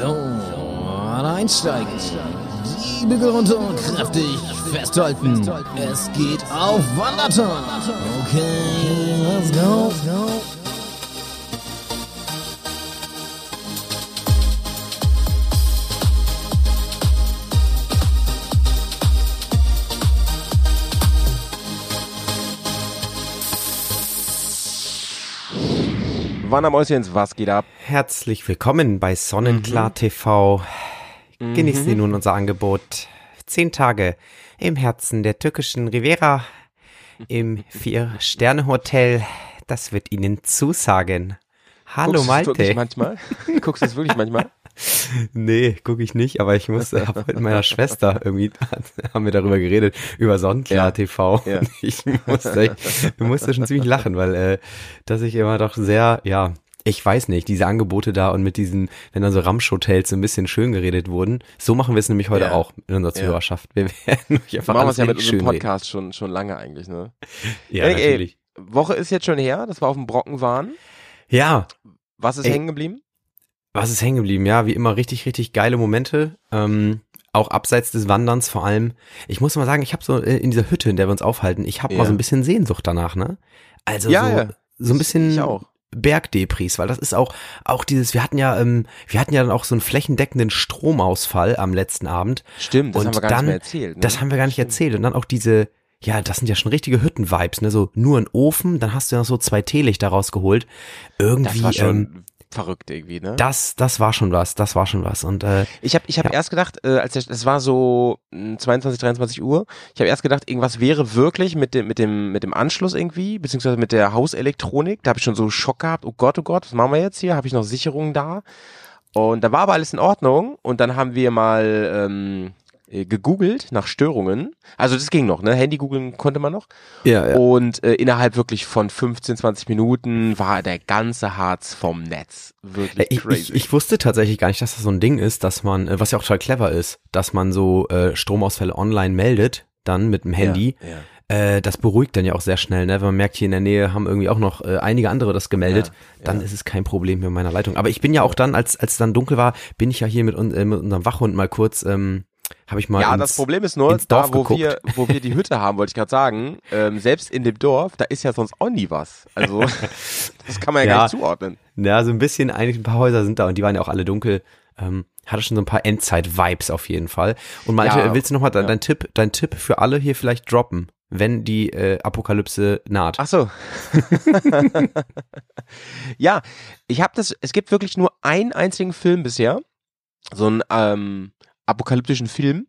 So, einsteigen. Die Bügel runter und kräftig festhalten. Es geht auf Wanderton. Okay, let's go. Wandermäuschens, was geht ab? Herzlich willkommen bei Sonnenklar TV. Genießen Sie nun unser Angebot. Zehn Tage im Herzen der türkischen Riviera im Vier-Sterne-Hotel. Das wird Ihnen zusagen. Hallo Guckst du es wirklich Malte. manchmal? Guckst du es wirklich manchmal? Nee, gucke ich nicht, aber ich musste hab mit meiner Schwester irgendwie haben wir darüber geredet über Sonnenklar Ja. TV. Ja. Ich musste, ich musste schon ziemlich lachen, weil äh, dass ich immer doch sehr, ja, ich weiß nicht, diese Angebote da und mit diesen, wenn dann so Ramsch-Hotels so ein bisschen schön geredet wurden, so machen wir es nämlich heute Ja. auch in unserer. Zuhörerschaft. Wir werden euch Wir einfach machen alles das ja mit unserem schön reden. Podcast schon, schon lange eigentlich, ne? Ja, Ey, ey, natürlich. Woche ist jetzt schon her, dass wir auf dem Brocken waren. Ja, Was ist Ey. hängen geblieben? Was ist hängen geblieben? Ja, wie immer richtig, richtig geile Momente. Ähm, auch abseits des Wanderns vor allem. Ich muss mal sagen, ich habe so äh, in dieser Hütte, in der wir uns aufhalten, ich habe Ja. mal so ein bisschen Sehnsucht danach, ne? Also Ja, so, ja. so ein bisschen Ich auch. Bergdepris, weil das ist auch auch dieses. Wir hatten ja, ähm, wir hatten ja dann auch so einen flächendeckenden Stromausfall am letzten Abend. Stimmt, das Und haben wir gar dann- nicht erzählt. Ne? Das haben wir gar nicht erzählt. Und dann auch diese, ja, das sind ja schon richtige Hütten-Vibes, ne? So nur ein Ofen, dann hast du ja noch so zwei Teelichter rausgeholt. Irgendwie, Das war schon ähm, verrückt irgendwie, ne? das, das war schon was, das war schon was. Und äh, Ich habe ich hab Ja. erst gedacht, äh, als es war so mh, 22, 23 Uhr, ich habe erst gedacht, irgendwas wäre wirklich mit dem, mit dem, mit dem Anschluss irgendwie, beziehungsweise mit der Hauselektronik. Da habe ich schon so Schock gehabt, oh Gott, oh Gott, was machen wir jetzt hier? Habe ich noch Sicherungen da? Und da war aber alles in Ordnung und dann haben wir mal ähm, äh, gegoogelt nach Störungen. Also das ging noch, ne? Handy googeln konnte man noch. ja, ja. Und äh, innerhalb wirklich von 15, 20 Minuten war der ganze Harz vom Netz. Wirklich Ich, crazy. ich, ich wusste tatsächlich gar nicht, dass das so ein Ding ist, dass man, äh, was ja auch total clever ist, dass man so äh, Stromausfälle online meldet, dann mit dem Handy. Ja, ja. Äh, das beruhigt dann ja auch sehr schnell, ne? Wenn man merkt, hier in der Nähe haben irgendwie auch noch äh, einige andere das gemeldet, Ja, dann ist es kein Problem mit meiner Leitung. Aber ich bin ja auch dann, als als dann dunkel war, bin ich ja hier mit, äh, mit unserem Wachhund mal kurz, ähm, habe ich mal Ja, ins, das Problem ist nur, da wo geguckt. wir, wo wir die Hütte haben, wollte ich gerade sagen, ähm, selbst in dem Dorf, da ist ja sonst auch nie was. Also das kann man ja, Ja. gar nicht zuordnen. Ja, so ein bisschen, eigentlich ein paar Häuser sind da und die waren ja auch alle dunkel. Ähm, hatte schon so ein paar Endzeit-Vibes auf jeden Fall. Und Malte, Ja, willst du nochmal dein, ja. dein Tipp, dein Tipp für alle hier vielleicht droppen, wenn die äh, Apokalypse naht? Ach so. ja, ich habe das, es gibt wirklich nur einen einzigen Film bisher, so einen ähm, apokalyptischen Film,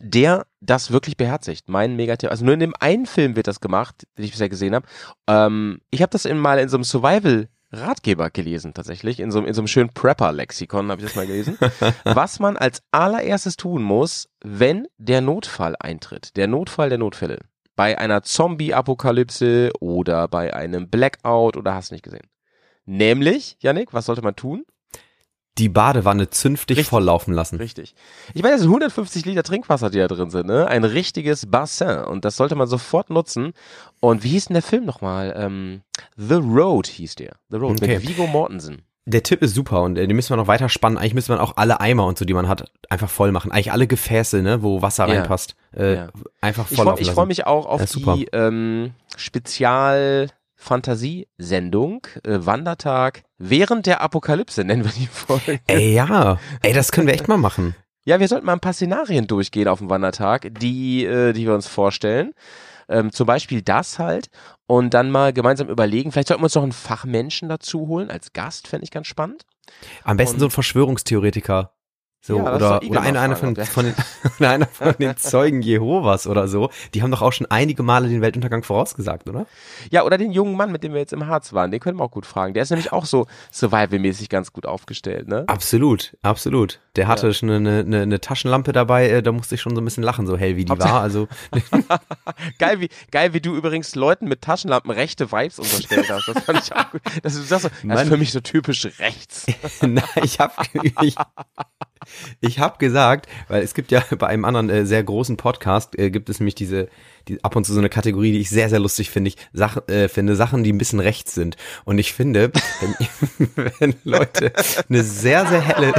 der das wirklich beherzigt. Mein Megatipp. Also nur in dem einen Film wird das gemacht, den ich bisher gesehen habe. Ähm, ich habe das in, mal in so einem Survival Ratgeber gelesen, tatsächlich. In so, in so einem schönen Prepper-Lexikon habe ich das mal gelesen. was man als allererstes tun muss, wenn der Notfall eintritt. Der Notfall der Notfälle. Bei einer Zombie-Apokalypse oder bei einem Blackout oder hast nicht gesehen. Nämlich, Yannick, was sollte man tun? Die Badewanne zünftig Richtig. volllaufen lassen. Richtig. Ich meine, das sind 150 Liter Trinkwasser, die da drin sind, ne? Ein richtiges Bassin. Und das sollte man sofort nutzen. Und wie hieß denn der Film nochmal? Ähm, The Road hieß der. The Road Okay. mit Vigo Mortensen. Der Tipp ist super und äh, den müssen wir noch weiter spannen. Eigentlich müsste man auch alle Eimer und so, die man hat, einfach voll machen. Eigentlich alle Gefäße, ne, wo Wasser Ja. reinpasst, äh, Ja. einfach Ich voll freue laufen ich lassen. freu mich auch auf die ähm, Spezial-Fantasiesendung äh, Wandertag während der Apokalypse, nennen wir die Folge. Ey, ja. Ey, das können wir echt mal machen. Ja, wir sollten mal ein paar Szenarien durchgehen auf dem Wandertag, die, äh, die wir uns vorstellen. Ähm, zum Beispiel das halt. Und dann mal gemeinsam überlegen. Vielleicht sollten wir uns noch einen Fachmenschen dazu holen als Gast, fände ich ganz spannend. Am besten Und- so ein Verschwörungstheoretiker. So, Ja, das oder, oder einer, einer, von, von den, oder einer von den Zeugen Jehovas oder so. Die haben doch auch schon einige Male den Weltuntergang vorausgesagt, oder? Ja, oder den jungen Mann, mit dem wir jetzt im Harz waren, den können wir auch gut fragen. Der ist nämlich auch so survival-mäßig ganz gut aufgestellt, ne? Absolut, absolut. Der hatte Ja. schon eine, eine, eine Taschenlampe dabei, äh, da musste ich schon so ein bisschen lachen, so hell wie die war. Also, Geil wie, geil, wie du übrigens Leuten mit Taschenlampen rechte Vibes unterstellt hast. Das fand ich auch gut. Das, ist- das, das ist für mich so typisch rechts. Nein, ich habe ich, ich hab gesagt, weil es gibt ja bei einem anderen äh, sehr großen Podcast, äh, gibt es nämlich diese, die, ab und zu so eine Kategorie, die ich sehr, sehr lustig finde. Ich Sach, äh, finde Sachen, die ein bisschen rechts sind. Und ich finde, wenn, wenn Leute eine sehr, sehr helle,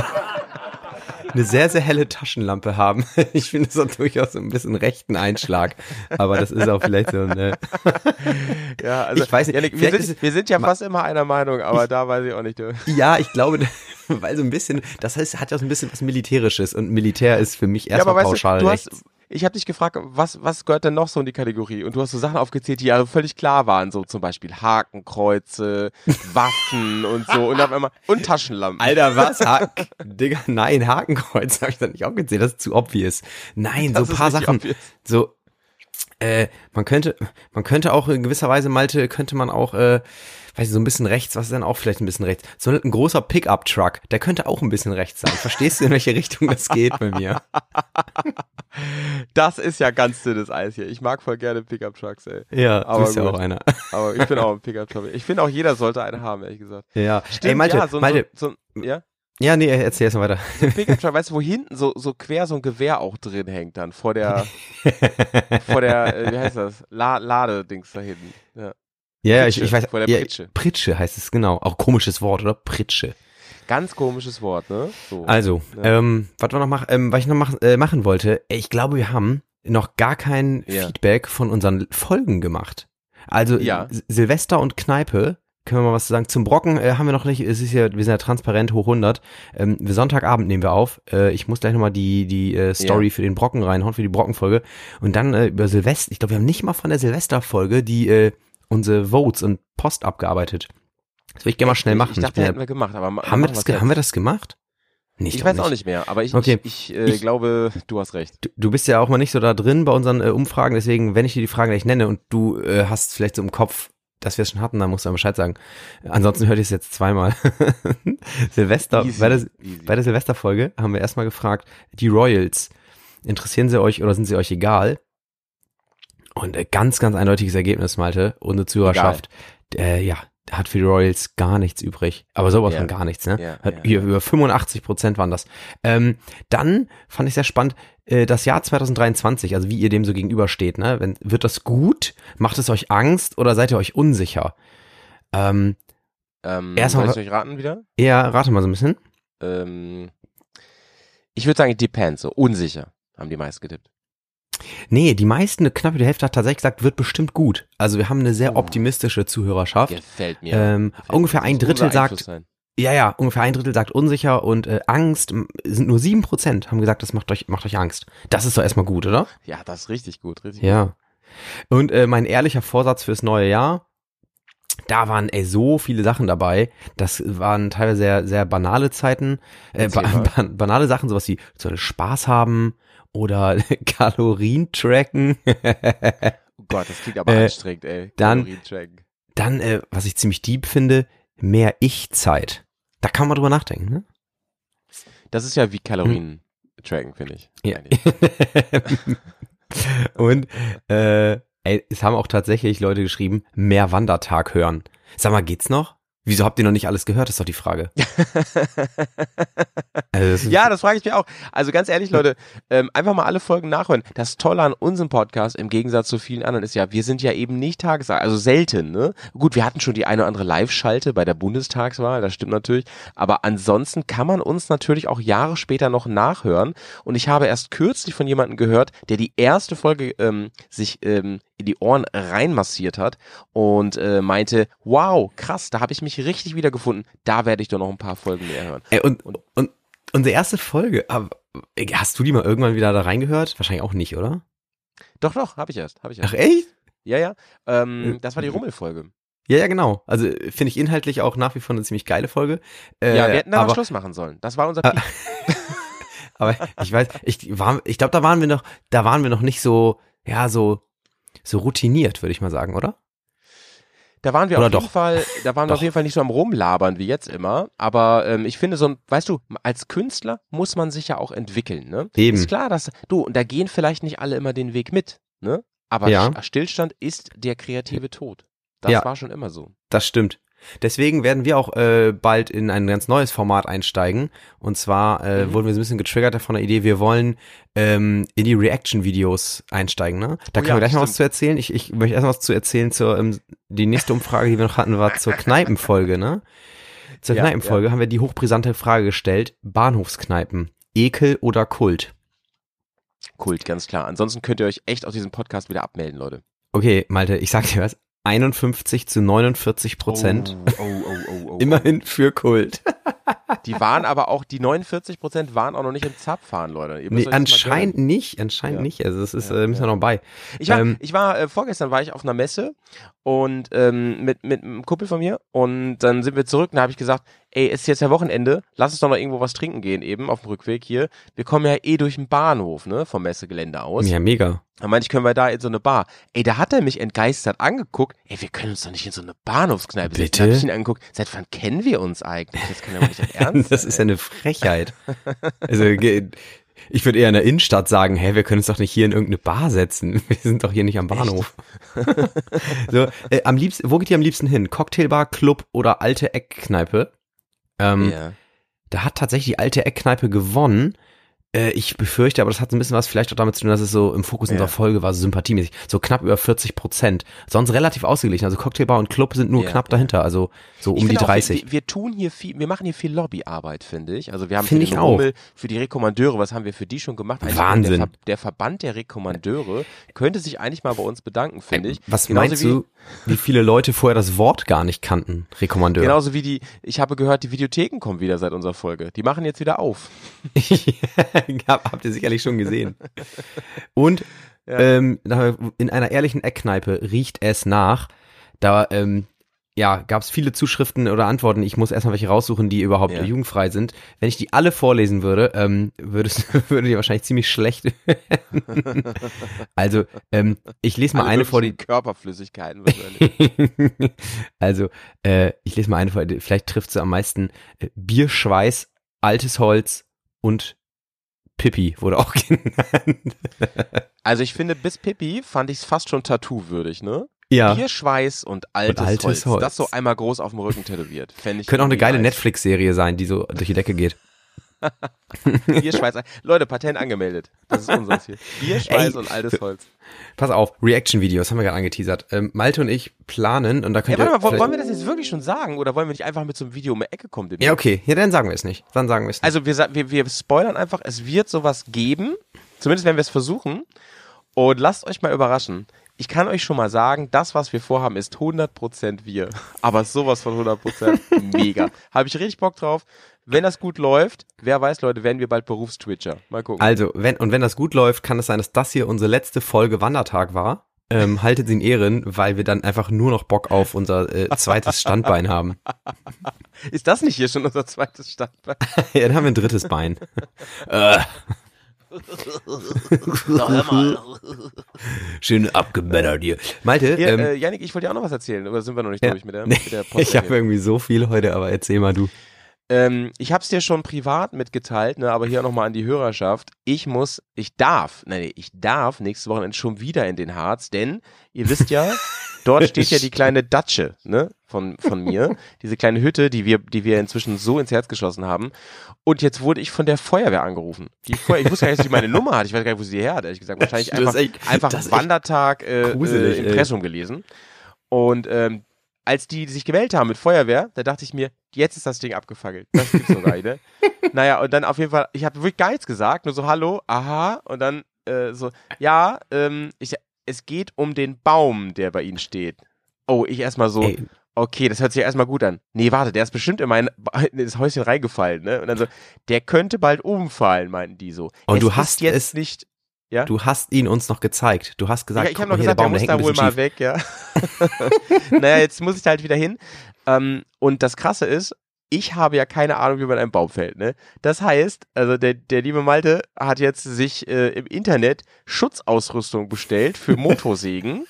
eine sehr, sehr helle Taschenlampe haben. Ich finde es auch durchaus so ein bisschen rechten Einschlag. Aber das ist auch vielleicht so eine. Ja, also, Ich weiß nicht, Janik, wir, sind, wir sind ja fast immer einer Meinung, aber da weiß ich auch nicht. Du. Ja, ich glaube, weil so ein bisschen, das heißt, hat ja so ein bisschen was Militärisches und Militär ist für mich Ja, erstmal aber weißt pauschal du, du rechts. hast, ich habe dich gefragt, was, was gehört denn noch so in die Kategorie? Und du hast so Sachen aufgezählt, die ja völlig klar waren, so zum Beispiel Hakenkreuze, Waffen und so und auf einmal und Taschenlampen. Alter, was? Haken, Digga, nein, Hakenkreuz habe ich da nicht aufgezählt, das ist zu obvious. Nein, Das so paar Sachen. obvious. So, äh, man könnte, man könnte auch in gewisser Weise, Malte, könnte man auch, äh, weiß ich, so ein bisschen rechts, was ist denn auch vielleicht ein bisschen rechts? So ein großer Pickup-Truck, der könnte auch ein bisschen rechts sein. Verstehst du, in welche Richtung das geht bei mir? Das ist ja ganz dünnes Eis hier. Ich mag voll gerne Pickup Trucks, ey. Ja, Aber du bist ja gut. auch einer. Aber ich bin auch ein Pickup Truck. Ich finde auch jeder sollte einen haben, ehrlich gesagt. Ja. Stimmt, Ey, Malte, ja, so, Malte, so, so, ja? ja, nee, erzähl erst mal weiter. Pickup Truck, weißt du, wo hinten so, so quer so ein Gewehr auch drin hängt dann vor der, vor der, äh, wie heißt das? La Ladedings da hinten. Ja. Ja, ja, ich, Pritsche, ich weiß. vor der ja, Pritsche. Pritsche heißt es, genau. Auch komisches Wort, oder? Pritsche. Ganz komisches Wort, ne? So. Also, Ja. ähm, was wir noch mach, ähm, was ich noch mach, äh, machen wollte, ich glaube, wir haben noch gar kein Ja. Feedback von unseren Folgen gemacht. Also Ja. Silvester und Kneipe, können wir mal was sagen. Zum Brocken äh, haben wir noch nicht, es ist ja, wir sind ja transparent hoch 100. Ähm, wir Sonntagabend nehmen wir auf. Äh, ich muss gleich nochmal die, die äh, Story Ja. für den Brocken reinhauen, für die Brockenfolge. Und dann äh, über Silvester, ich glaube, wir haben nicht mal von der Silvesterfolge die äh, unsere Votes und Post abgearbeitet. Das will ich gerne mal schnell machen. Ich dachte, ja- hätten wir gemacht, aber haben, wir das, haben wir das gemacht? Nee, Ich, weiß auch nicht mehr, aber ich, Okay. ich, ich, äh, Ich- glaube, du hast recht. Du, du bist ja auch mal nicht so da drin bei unseren äh, Umfragen, deswegen, wenn ich dir die Fragen gleich nenne und du äh, hast vielleicht so im Kopf, dass wir es schon hatten, dann musst du dann Bescheid sagen. Ansonsten hört ihr es jetzt zweimal. Silvester, Easy, bei der, easy. bei der Silvesterfolge haben wir erstmal gefragt, die Royals, interessieren sie euch oder sind sie euch egal? Und äh, ganz, ganz eindeutiges Ergebnis, Malte, unsere Zuhörerschaft, äh, ja, hat für die Royals gar nichts übrig. Aber sowas Ja. von gar nichts, ne? Ja, hat ja, hier über 85 Prozent waren das. Ähm, dann fand ich sehr spannend, äh, das Jahr 2023, also wie ihr dem so gegenübersteht, ne? Wenn, wird das gut? Macht es euch Angst oder seid ihr euch unsicher? Ähm, Ähm, Erstmal- soll ich euch raten wieder? eher, rate mal so ein bisschen. Ähm, ich würde sagen, it depends, so unsicher, haben die meisten getippt. Nee, die meisten, knapp die Hälfte hat tatsächlich gesagt, wird bestimmt gut. Also wir haben eine sehr Oh. optimistische Zuhörerschaft. Gefällt mir. Ähm, Gefällt ungefähr mir. ein Drittel sagt, ja, ja, ungefähr ein Drittel sagt unsicher und äh, Angst sind nur sieben Prozent haben gesagt, das macht euch, macht euch Angst. Das ist doch erstmal gut, oder? Ja, das ist richtig gut, richtig gut. Ja. Und äh, mein ehrlicher Vorsatz fürs neue Jahr, da waren ey, so viele Sachen dabei. Das waren teilweise sehr, sehr banale Zeiten, äh, ba banale Sachen, sowas wie so Spaß haben oder Kalorien tracken. Oh Gott, das klingt aber Äh, anstrengend, ey. dann-. Dann, äh, was ich ziemlich deep finde, mehr Ich-Zeit. Da kann man drüber nachdenken, ne? Das ist ja wie Kalorien tracken, finde ich. Ja. Und äh, ey, es haben auch tatsächlich Leute geschrieben, mehr Wandertag hören. Sag mal, geht's noch? Wieso habt ihr noch nicht alles gehört, ist doch die Frage. Also Ja, das frage ich mich auch. Also ganz ehrlich, Leute, ähm, einfach mal alle Folgen nachhören. Das Tolle an unserem Podcast im Gegensatz zu vielen anderen ist ja, wir sind ja eben nicht Tagesschau, also selten, ne? Gut, wir hatten schon die eine oder andere Live-Schalte bei der Bundestagswahl, das stimmt natürlich. Aber ansonsten kann man uns natürlich auch Jahre später noch nachhören. Und ich habe erst kürzlich von jemandem gehört, der die erste Folge ähm, sich ähm, in die Ohren reinmassiert hat und äh, meinte, wow, krass, da habe ich mich richtig wiedergefunden. Da werde ich doch noch ein paar Folgen mehr hören. Ey, und, und unsere erste Folge, hast du die mal irgendwann wieder da reingehört? Wahrscheinlich auch nicht, oder? Doch, doch, habe ich erst, habe ich erst. Ach echt? Ja, ja. Ähm, Äh, das war die Rummelfolge. Ja, ja, genau. Also äh, finde ich inhaltlich auch nach wie vor eine ziemlich geile Folge. Äh, ja, wir hätten aber aber, Schluss machen sollen. Das war unser Ah, Peak. aber ich weiß, ich war, ich glaube, da waren wir noch, da waren wir noch nicht so, ja, so, so routiniert, würde ich mal sagen, oder? Da waren wir Oder auf jeden? Fall, da waren wir auf jeden Fall nicht so am Rumlabern wie jetzt immer. Aber ähm, ich finde so ein, weißt du, als Künstler muss man sich ja auch entwickeln, ne? Eben. Ist klar, dass, du, und da gehen vielleicht nicht alle immer den Weg mit, ne? Aber Ja. Stillstand ist der kreative Tod. Das Ja. war schon immer so. Das stimmt. Deswegen werden wir auch äh, bald in ein ganz neues Format einsteigen. Und zwar äh, Mhm. wurden wir so ein bisschen getriggert von der Idee, wir wollen ähm, in die Reaction-Videos einsteigen. Ne? Da Oh können ja, wir gleich noch was zu erzählen. Ich, ich möchte erst mal was zu erzählen zur ähm, die nächste Umfrage, die wir noch hatten, war zur Kneipenfolge. Ne? Zur Ja, Kneipenfolge haben wir die hochbrisante Frage gestellt: Bahnhofskneipen. Ekel oder Kult? Kult, ganz klar. Ansonsten könnt ihr euch echt aus diesem Podcast wieder abmelden, Leute. Okay, Malte, ich sag dir was. 51 zu 49 Prozent. Oh, oh, oh, oh, oh. Immerhin für Kult. Die waren aber auch, die 49 Prozent waren auch noch nicht im Zapfahren, Leute. Nee, das anscheinend nicht, anscheinend Ja. nicht. Also es ist, Ja, äh, müssen wir ja. noch bei. Ich war, Ähm, ich war äh, vorgestern war ich auf einer Messe und ähm, mit, mit einem Kumpel von mir und dann sind wir zurück und da habe ich gesagt, ey, es ist jetzt ja Wochenende, lass uns doch noch irgendwo was trinken gehen eben auf dem Rückweg hier. Wir kommen ja eh durch den Bahnhof, ne, vom Messegelände aus. Ja, mega. Dann meinte ich, können wir da in so eine Bar. Ey, da hat er mich entgeistert angeguckt. Ey, wir können uns doch nicht in so eine Bahnhofskneipe setzen. Bitte? Da ich ihn angeguckt. Seit wann kennen wir uns eigentlich? Das kann ja nicht Ernst Das ist ja eine Frechheit. Also ich würde eher in der Innenstadt sagen, hä, wir können uns doch nicht hier in irgendeine Bar setzen. Wir sind doch hier nicht am Bahnhof. so, äh, am liebsten, wo geht ihr am liebsten hin? Cocktailbar, Club oder alte Eckkneipe? Ähm, Ja. Da hat tatsächlich die alte Eckkneipe gewonnen. Äh, ich befürchte, aber das hat so ein bisschen was vielleicht auch damit zu tun, dass es so im Fokus Ja. unserer Folge war, so sympathiemäßig. So knapp über 40 Prozent. Sonst relativ ausgeglichen. Also Cocktailbar und Club sind nur Ja, knapp ja. dahinter. Also so Ich um die finde auch, 30. Wir, wir tun hier viel, wir machen hier viel Lobbyarbeit, finde ich. Also wir haben Finde für ich. Rummel, für die Rekommandeure, was haben wir für die schon gemacht? Eigentlich Wahnsinn. Der, Ver der Verband der Rekommandeure könnte sich eigentlich mal bei uns bedanken, finde ich. Was Genauso meinst wie, du, wie viele Leute vorher das Wort gar nicht kannten? Rekommandeur. Genauso wie die, ich habe gehört, die Videotheken kommen wieder seit unserer Folge. Die machen jetzt wieder auf. Hab, habt ihr sicherlich schon gesehen. Und Ja. ähm, in einer ehrlichen Eckkneipe riecht es nach. Da ähm, ja, gab es viele Zuschriften oder Antworten. Ich muss erstmal welche raussuchen, die überhaupt Ja. jugendfrei sind. Wenn ich die alle vorlesen würde, ähm, würdest, würde die wahrscheinlich ziemlich schlecht werden. also, ähm, ich lese mal Alle eine vor, die, Körperflüssigkeiten wahrscheinlich. also, äh, ich lese mal eine vor, vielleicht trifft sie am meisten äh, Bierschweiß, altes Holz und Pippi wurde auch genannt. also ich finde, bis Pippi fand ich es fast schon tattoo-würdig, ne? Ja. Bierschweiß und altes, altes Holz. Holz. Das so einmal groß auf dem Rücken tätowiert. Fände ich Könnte auch eine geile. Netflix-Serie sein, die so durch die Decke geht. Bierschweiß. Leute, Patent angemeldet. Das ist unseres hier. Bierschweiß Ey. und altes Holz. Pass auf, Reaction-Videos haben wir gerade angeteasert. Ähm, Malte und ich planen und da Ja, könnt warte ihr mal, wollen- wir das jetzt wirklich schon sagen oder wollen wir nicht einfach mit so einem Video um die Ecke kommen? Ja, okay. Ja, dann sagen wir es nicht. Dann sagen wir es nicht. Also wir, wir, wir spoilern einfach, es wird sowas geben. Zumindest werden wir es versuchen. Und lasst euch mal überraschen. Ich kann euch schon mal sagen, das, was wir vorhaben, ist 100% wir. Aber sowas von 100% mega. Habe ich richtig Bock drauf. Wenn das gut läuft, wer weiß, Leute, werden wir bald Berufstwitcher. Mal gucken. Also, wenn, und wenn das gut läuft, kann es sein, dass das hier unsere letzte Folge Wandertag war. Ähm, haltet sie in Ehren, weil wir dann einfach nur noch Bock auf unser äh, zweites Standbein haben. Ist das nicht hier schon unser zweites Standbein? ja, dann haben wir ein drittes Bein. äh, Doch, hör mal. schön abgemännert hier. Malte, Hier, ähm, äh, Janik, ich wollte dir auch noch was erzählen. Oder sind wir noch nicht Ja. durch mit der, Nee, mit der ich habe irgendwie so viel heute, aber erzähl mal du. Ähm, ich habe es dir schon privat mitgeteilt, ne, aber hier nochmal an die Hörerschaft. Ich muss, ich darf, nein, nee, ich darf nächste Woche schon wieder in den Harz, denn ihr wisst ja, dort steht ja die kleine Datsche, ne, von, von mir. Diese kleine Hütte, die wir, die wir inzwischen so ins Herz geschossen haben. Und jetzt wurde ich von der Feuerwehr angerufen. Die Feuer, ich wusste gar nicht, dass sie meine Nummer hat. Ich weiß gar nicht, wo sie die her hat, ehrlich gesagt. Wahrscheinlich einfach, echt- einfach Wandertag äh, gruselig, äh, ey. Impressum gelesen. Und ähm, als die sich gemeldet haben mit Feuerwehr, da dachte ich mir, jetzt ist das Ding abgefackelt. Das gibt's doch gar nicht, ne? Naja, und dann auf jeden Fall, ich habe wirklich gar nichts gesagt, nur so Hallo, aha, und dann äh, so, ja, ähm, ich, es geht um den Baum, der bei Ihnen steht. Oh, ich erstmal so, Ey, okay, das hört sich ja erstmal gut an. Nee, warte, der ist bestimmt in mein in das Häuschen reingefallen, ne? Und dann so, der könnte bald umfallen, meinten die so. Und es du hast jetzt es- nicht. Ja? du hast ihn uns noch gezeigt. Du hast gesagt, ja, ich habe noch gesagt, der, der Baum, muss der da hängt wohl mal schief. weg, ja. naja, jetzt muss ich da halt wieder hin. Ähm, und das Krasse ist, ich habe ja keine Ahnung, wie man einen Baum fällt. Ne? Das heißt, also der, der liebe Malte hat jetzt sich äh, im Internet Schutzausrüstung bestellt für Motorsägen.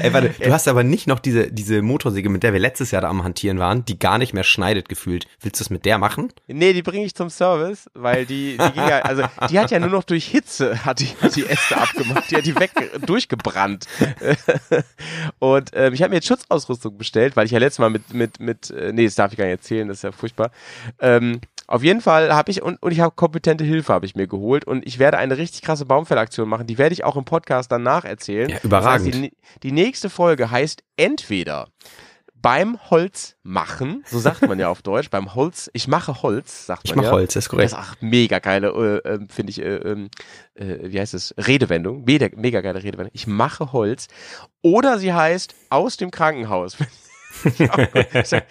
Ey, warte, du hast aber nicht noch diese, diese Motorsäge, mit der wir letztes Jahr da am Hantieren waren, die gar nicht mehr schneidet gefühlt. Willst du das mit der machen? Nee, die bringe ich zum Service, weil die, die ging ja, also die hat ja nur noch durch Hitze hat die, hat die Äste abgemacht, die hat die weg durchgebrannt. Und ähm, ich habe mir jetzt Schutzausrüstung bestellt, weil ich ja letztes Mal mit, mit, mit, äh, nee, das darf ich gar nicht erzählen, das ist ja furchtbar. Ähm, auf jeden Fall habe ich, und, und ich habe kompetente Hilfe habe ich mir geholt und ich werde eine richtig krasse Baumfellaktion machen, die werde ich auch im Podcast danach erzählen. Ja, überragend. Das heißt, die, die nächste Folge heißt entweder beim Holz machen, so sagt man ja auf Deutsch, beim Holz, ich mache Holz, sagt man Ich mache ja. Holz, ist korrekt. Das ist auch mega geile, äh, äh, finde ich, äh, ähm, äh, wie heißt es, Redewendung, mega, mega geile Redewendung. Ich mache Holz. Oder sie heißt aus dem Krankenhaus. ja,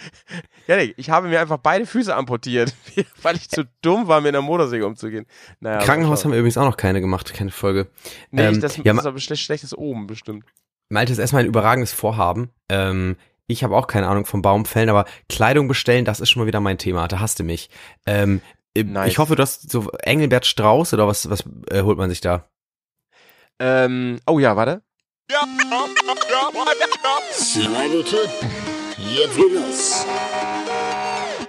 nee, ich habe mir einfach beide Füße amputiert, weil ich zu dumm war, mit einer Motorsäge umzugehen. Naja, Krankenhaus haben wir übrigens auch noch keine gemacht, keine Folge. Nee, Ähm, das, ja, das ist aber schlecht, schlechtes Oben bestimmt. Malte ist erstmal ein überragendes Vorhaben. Ähm, ich habe auch keine Ahnung vom Baumfällen, aber Kleidung bestellen, das ist schon mal wieder mein Thema. Da hast du mich. Ähm, äh, Nice. Ich hoffe, du hast so Engelbert Strauß oder was, was äh, holt man sich da? Ähm, oh ja, warte. Survival-Tipp. Jetzt geht los.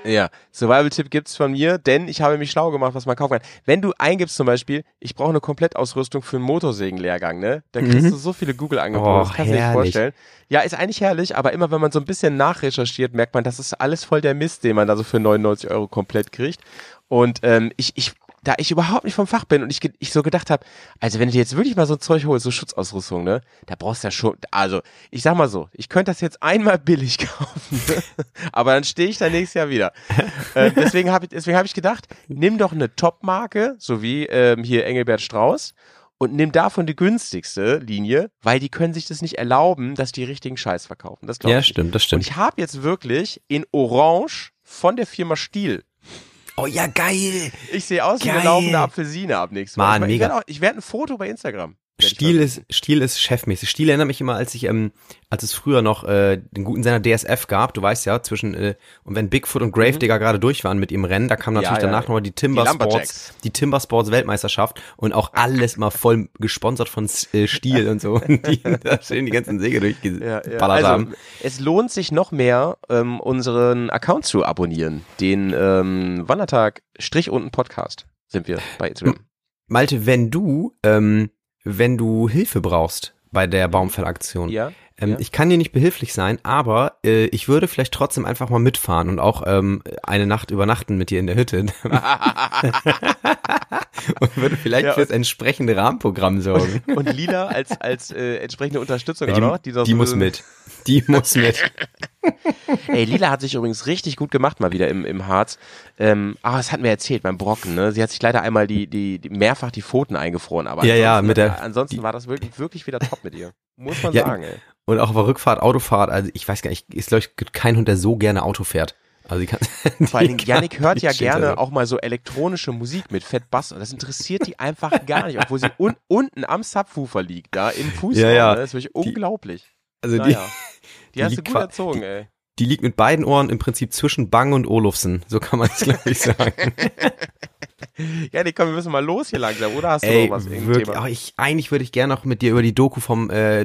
Ja, Survival-Tipp gibt's von mir, denn ich habe mich schlau gemacht, was man kaufen kann. Wenn du eingibst zum Beispiel, ich brauche eine Komplettausrüstung für einen Motorsägenlehrgang, ne? Da kriegst Mhm. du so viele Google-Angebote, Oh, das kannst du dir nicht herrlich. vorstellen. Ja, ist eigentlich herrlich, aber immer wenn man so ein bisschen nachrecherchiert, merkt man, das ist alles voll der Mist, den man da so für 99 Euro komplett kriegt. Und ähm, ich, ich, da ich überhaupt nicht vom Fach bin und ich, ich so gedacht habe, also wenn du dir jetzt wirklich mal so ein Zeug holst, so Schutzausrüstung, ne, da brauchst du ja schon, also ich sag mal so, ich könnte das jetzt einmal billig kaufen, ne? aber dann stehe ich da nächstes Jahr wieder. äh, deswegen habe ich, deswegen habe ich gedacht, nimm doch eine Top-Marke, so wie ähm, hier Engelbert Strauß, und nimm davon die günstigste Linie, weil die können sich das nicht erlauben, dass die richtigen Scheiß verkaufen. Das glaube Ja, ich. nicht. stimmt, das Und stimmt. ich habe jetzt wirklich in Orange von der Firma Stiel Oh ja, geil. ich sehe aus wie eine laufende Apfelsine ab nächstes Mal. Mann, ich mega. werd auch- Ich werde ein Foto bei Instagram. Stil ist, Stil ist chefmäßig. Stil erinnert mich immer, als ich, ähm, als es früher noch äh, den guten Sender DSF gab, du weißt ja, zwischen, äh, und wenn Bigfoot und Gravedigger gerade durch waren mit ihrem Rennen, da kam Mhm. Ja, natürlich ja. danach nochmal die Timber Die Sports, die Timber Sports Weltmeisterschaft und auch alles mal voll gesponsert von äh, Stil und so, und die da schön die ganzen Säge durchgeballert Ja, ja. Also, haben. es lohnt sich noch mehr, ähm, unseren Account zu abonnieren. Den ähm, Wandertag Strich unten Podcast sind wir bei Instagram. Malte, wenn du, ähm, wenn du Hilfe brauchst bei der Baumfellaktion, Ja. Ähm, Ja. Ich kann dir nicht behilflich sein, aber äh, ich würde vielleicht trotzdem einfach mal mitfahren und auch ähm, eine Nacht übernachten mit dir in der Hütte und würde vielleicht Ja, fürs entsprechende Rahmenprogramm sorgen. Und Lila als, als äh, entsprechende Unterstützung Ja, die doch die so- muss mit. Die muss mit. Ey, Lila hat sich übrigens richtig gut gemacht mal wieder im, im Harz. Ähm, ah, das hat mir erzählt beim Brocken, ne? Sie hat sich leider einmal die, die, die mehrfach die Pfoten eingefroren, aber Ja, ja, ansonsten, mit der- ansonsten die- war das wirklich, wirklich wieder top mit ihr. Muss man Ja, sagen, ey. Und auch auf der Rückfahrt, Autofahrt, also ich weiß gar nicht, es glaube ich gibt keinen Hund, der so gerne Auto fährt. Also die kann, Vor allen Dingen, die kann Yannick hört ja gerne also. auch mal so elektronische Musik mit Fett Bass und das interessiert die einfach gar nicht, obwohl sie un unten am Subwoofer liegt, da im Fußraum. Ja, ja. Ne? Das ist wirklich unglaublich. Also die, naja. Die, die hast du gut erzogen, ey. die liegt mit beiden Ohren im Prinzip zwischen Bang und Olufsen. So kann man es glaube ich sagen. Yannick, komm, wir müssen mal los hier langsam, oder hast du Ey, noch was? wirklich, Thema? aber ich, eigentlich würde ich gerne noch mit dir über die Doku vom äh,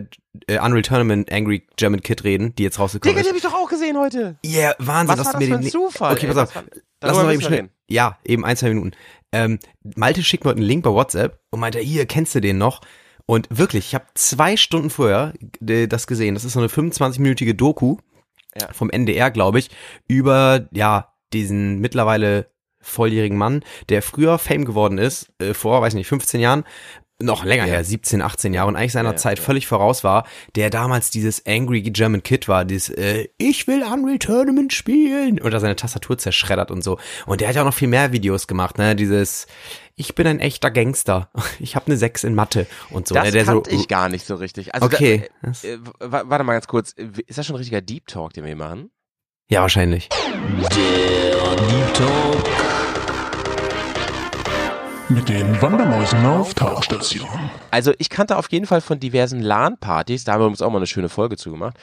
äh, Unreal Tournament Angry German Kid reden, die jetzt rausgekommen Digga, die ist. hab ich doch auch gesehen heute. Ja, yeah, Wahnsinn, Was war du das mir für ein den Zufall? Okay, pass auf. Lass uns mal eben schnell. reden. Ja, eben ein, zwei Minuten. Ähm, Malte schickt mir heute einen Link bei WhatsApp und meinte, hier, kennst du den noch? Und wirklich, ich habe zwei Stunden vorher das gesehen. Das ist so eine 25-minütige Doku Ja. vom NDR, glaube ich, über, ja, diesen mittlerweile volljährigen Mann, der früher Fame geworden ist, äh, vor, weiß nicht, 15 Jahren, noch länger Ja. her, 17, 18 Jahre und eigentlich seiner Ja, Zeit ja. völlig voraus war, der damals dieses Angry German Kid war, dieses äh, Ich will Unreal Tournament spielen und da seine Tastatur zerschreddert und so. Und der hat ja auch noch viel mehr Videos gemacht, ne, dieses Ich bin ein echter Gangster, ich habe eine 6 in Mathe und so. Das ne, der kannte so, ich gar nicht so richtig. Also Okay. Da, äh, w- warte mal ganz kurz. Ist das schon ein richtiger Deep Talk, den wir hier machen? Ja, wahrscheinlich. Der Deep Talk. Mit den Wandermäusen auf Tauchstation. Also ich kannte auf jeden Fall von diversen LAN-Partys, da haben wir uns auch mal eine schöne Folge zugemacht,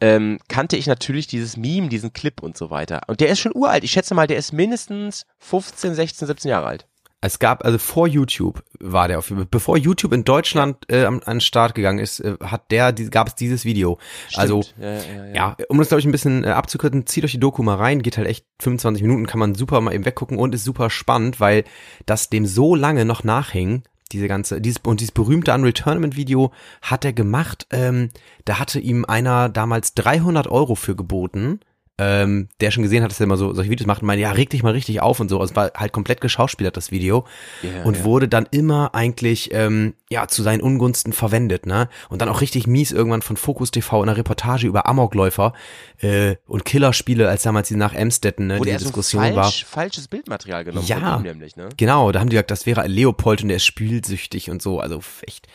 ähm, kannte ich natürlich dieses Meme, diesen Clip und so weiter. Und der ist schon uralt. Ich schätze mal, der ist mindestens 15, 16, 17 Jahre alt. Es gab, also vor YouTube war der auf jeden Fall, bevor YouTube in Deutschland äh, an den Start gegangen ist, äh, hat der, die, gab es dieses Video. Also, Stimmt. ja, ja, ja. ja, um das glaube ich ein bisschen äh, abzukürzen, zieht euch die Doku mal rein, geht halt echt 25 Minuten, kann man super mal eben weggucken und ist super spannend, weil das dem so lange noch nachhing, diese ganze, dieses, und dieses berühmte Unreal Tournament Video hat er gemacht, ähm, da hatte ihm einer damals 300 Euro für geboten, ähm, der schon gesehen hat, dass er immer so solche Videos macht und meinte, ja, reg dich mal richtig auf und so. Also es war halt komplett geschauspielert, das Video. Ja, und ja. wurde dann immer eigentlich, ähm, ja, zu seinen Ungunsten verwendet, ne? Und dann auch richtig mies irgendwann von Focus TV in einer Reportage über Amokläufer äh, und Killerspiele, als damals die nach Emstetten, ne, Wo die der so Diskussion falsch, war. falsches Bildmaterial genommen Ja. nämlich, ne? Genau, da haben die gesagt, das wäre Leopold und der ist spielsüchtig und so. Also echt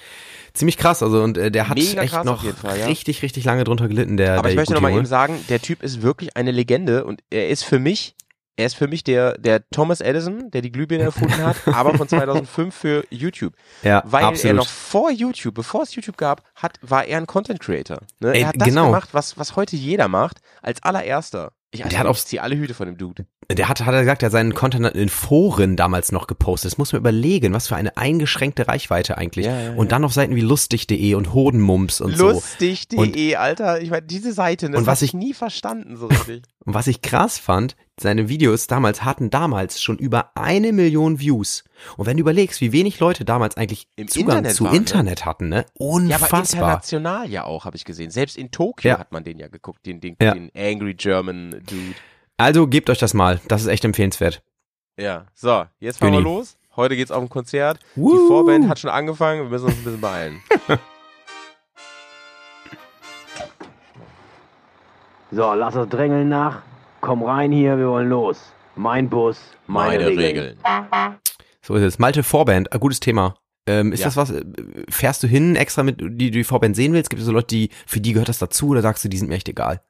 ziemlich krass. Also und äh, der hat Mega echt noch Fall, ja. richtig, richtig lange drunter gelitten, der Aber der ich möchte gute noch mal Junge. eben sagen, der Typ ist wirklich eine Legende und er ist für mich, er ist für mich der, der Thomas Edison, der die Glühbirne erfunden hat, aber von 2005 für YouTube. Ja, Weil er absolut. noch vor YouTube, bevor es YouTube gab, hat, war er ein Content Creator. Ne? Ey, er hat das genau. gemacht, was, was heute jeder macht, als allererster. Ich, also, Der hat auch- ich ziehe alle Hüte von dem Dude. Der hat, hat er gesagt, er hat seinen Content in Foren damals noch gepostet. Das muss man überlegen, was für eine eingeschränkte Reichweite eigentlich. Ja, ja, und dann auf Seiten wie lustig.de und Hodenmums und so. Lustig.de, Alter. Ich meine, diese Seite, das Und was hab ich nie verstanden so richtig. Und was ich krass fand, seine Videos damals hatten damals schon über eine Million Views. Und wenn du überlegst, wie wenig Leute damals eigentlich Im Zugang Internet zu waren, ne? Internet hatten, ne? Ja, aber Unfassbar. international ja auch, habe ich gesehen. Selbst in Tokio Ja. hat man den ja geguckt, den, den, Ja. den Angry German Dude. Also gebt euch das mal. Das ist echt empfehlenswert. Ja, so, jetzt fahren wir Güni. los. Heute geht's auf ein Konzert. Woo. Die Vorband hat schon angefangen, wir müssen uns ein bisschen beeilen. So, lass das Drängeln nach. Komm rein hier, wir wollen los. Mein Bus, meine, Regeln. So ist es. Malte Vorband, ein gutes Thema. Ähm, ist Ja. das was, äh, fährst du hin extra mit, die du die Vorband sehen willst? Gibt es so Leute, die, für die gehört das dazu oder sagst du, die sind mir echt egal?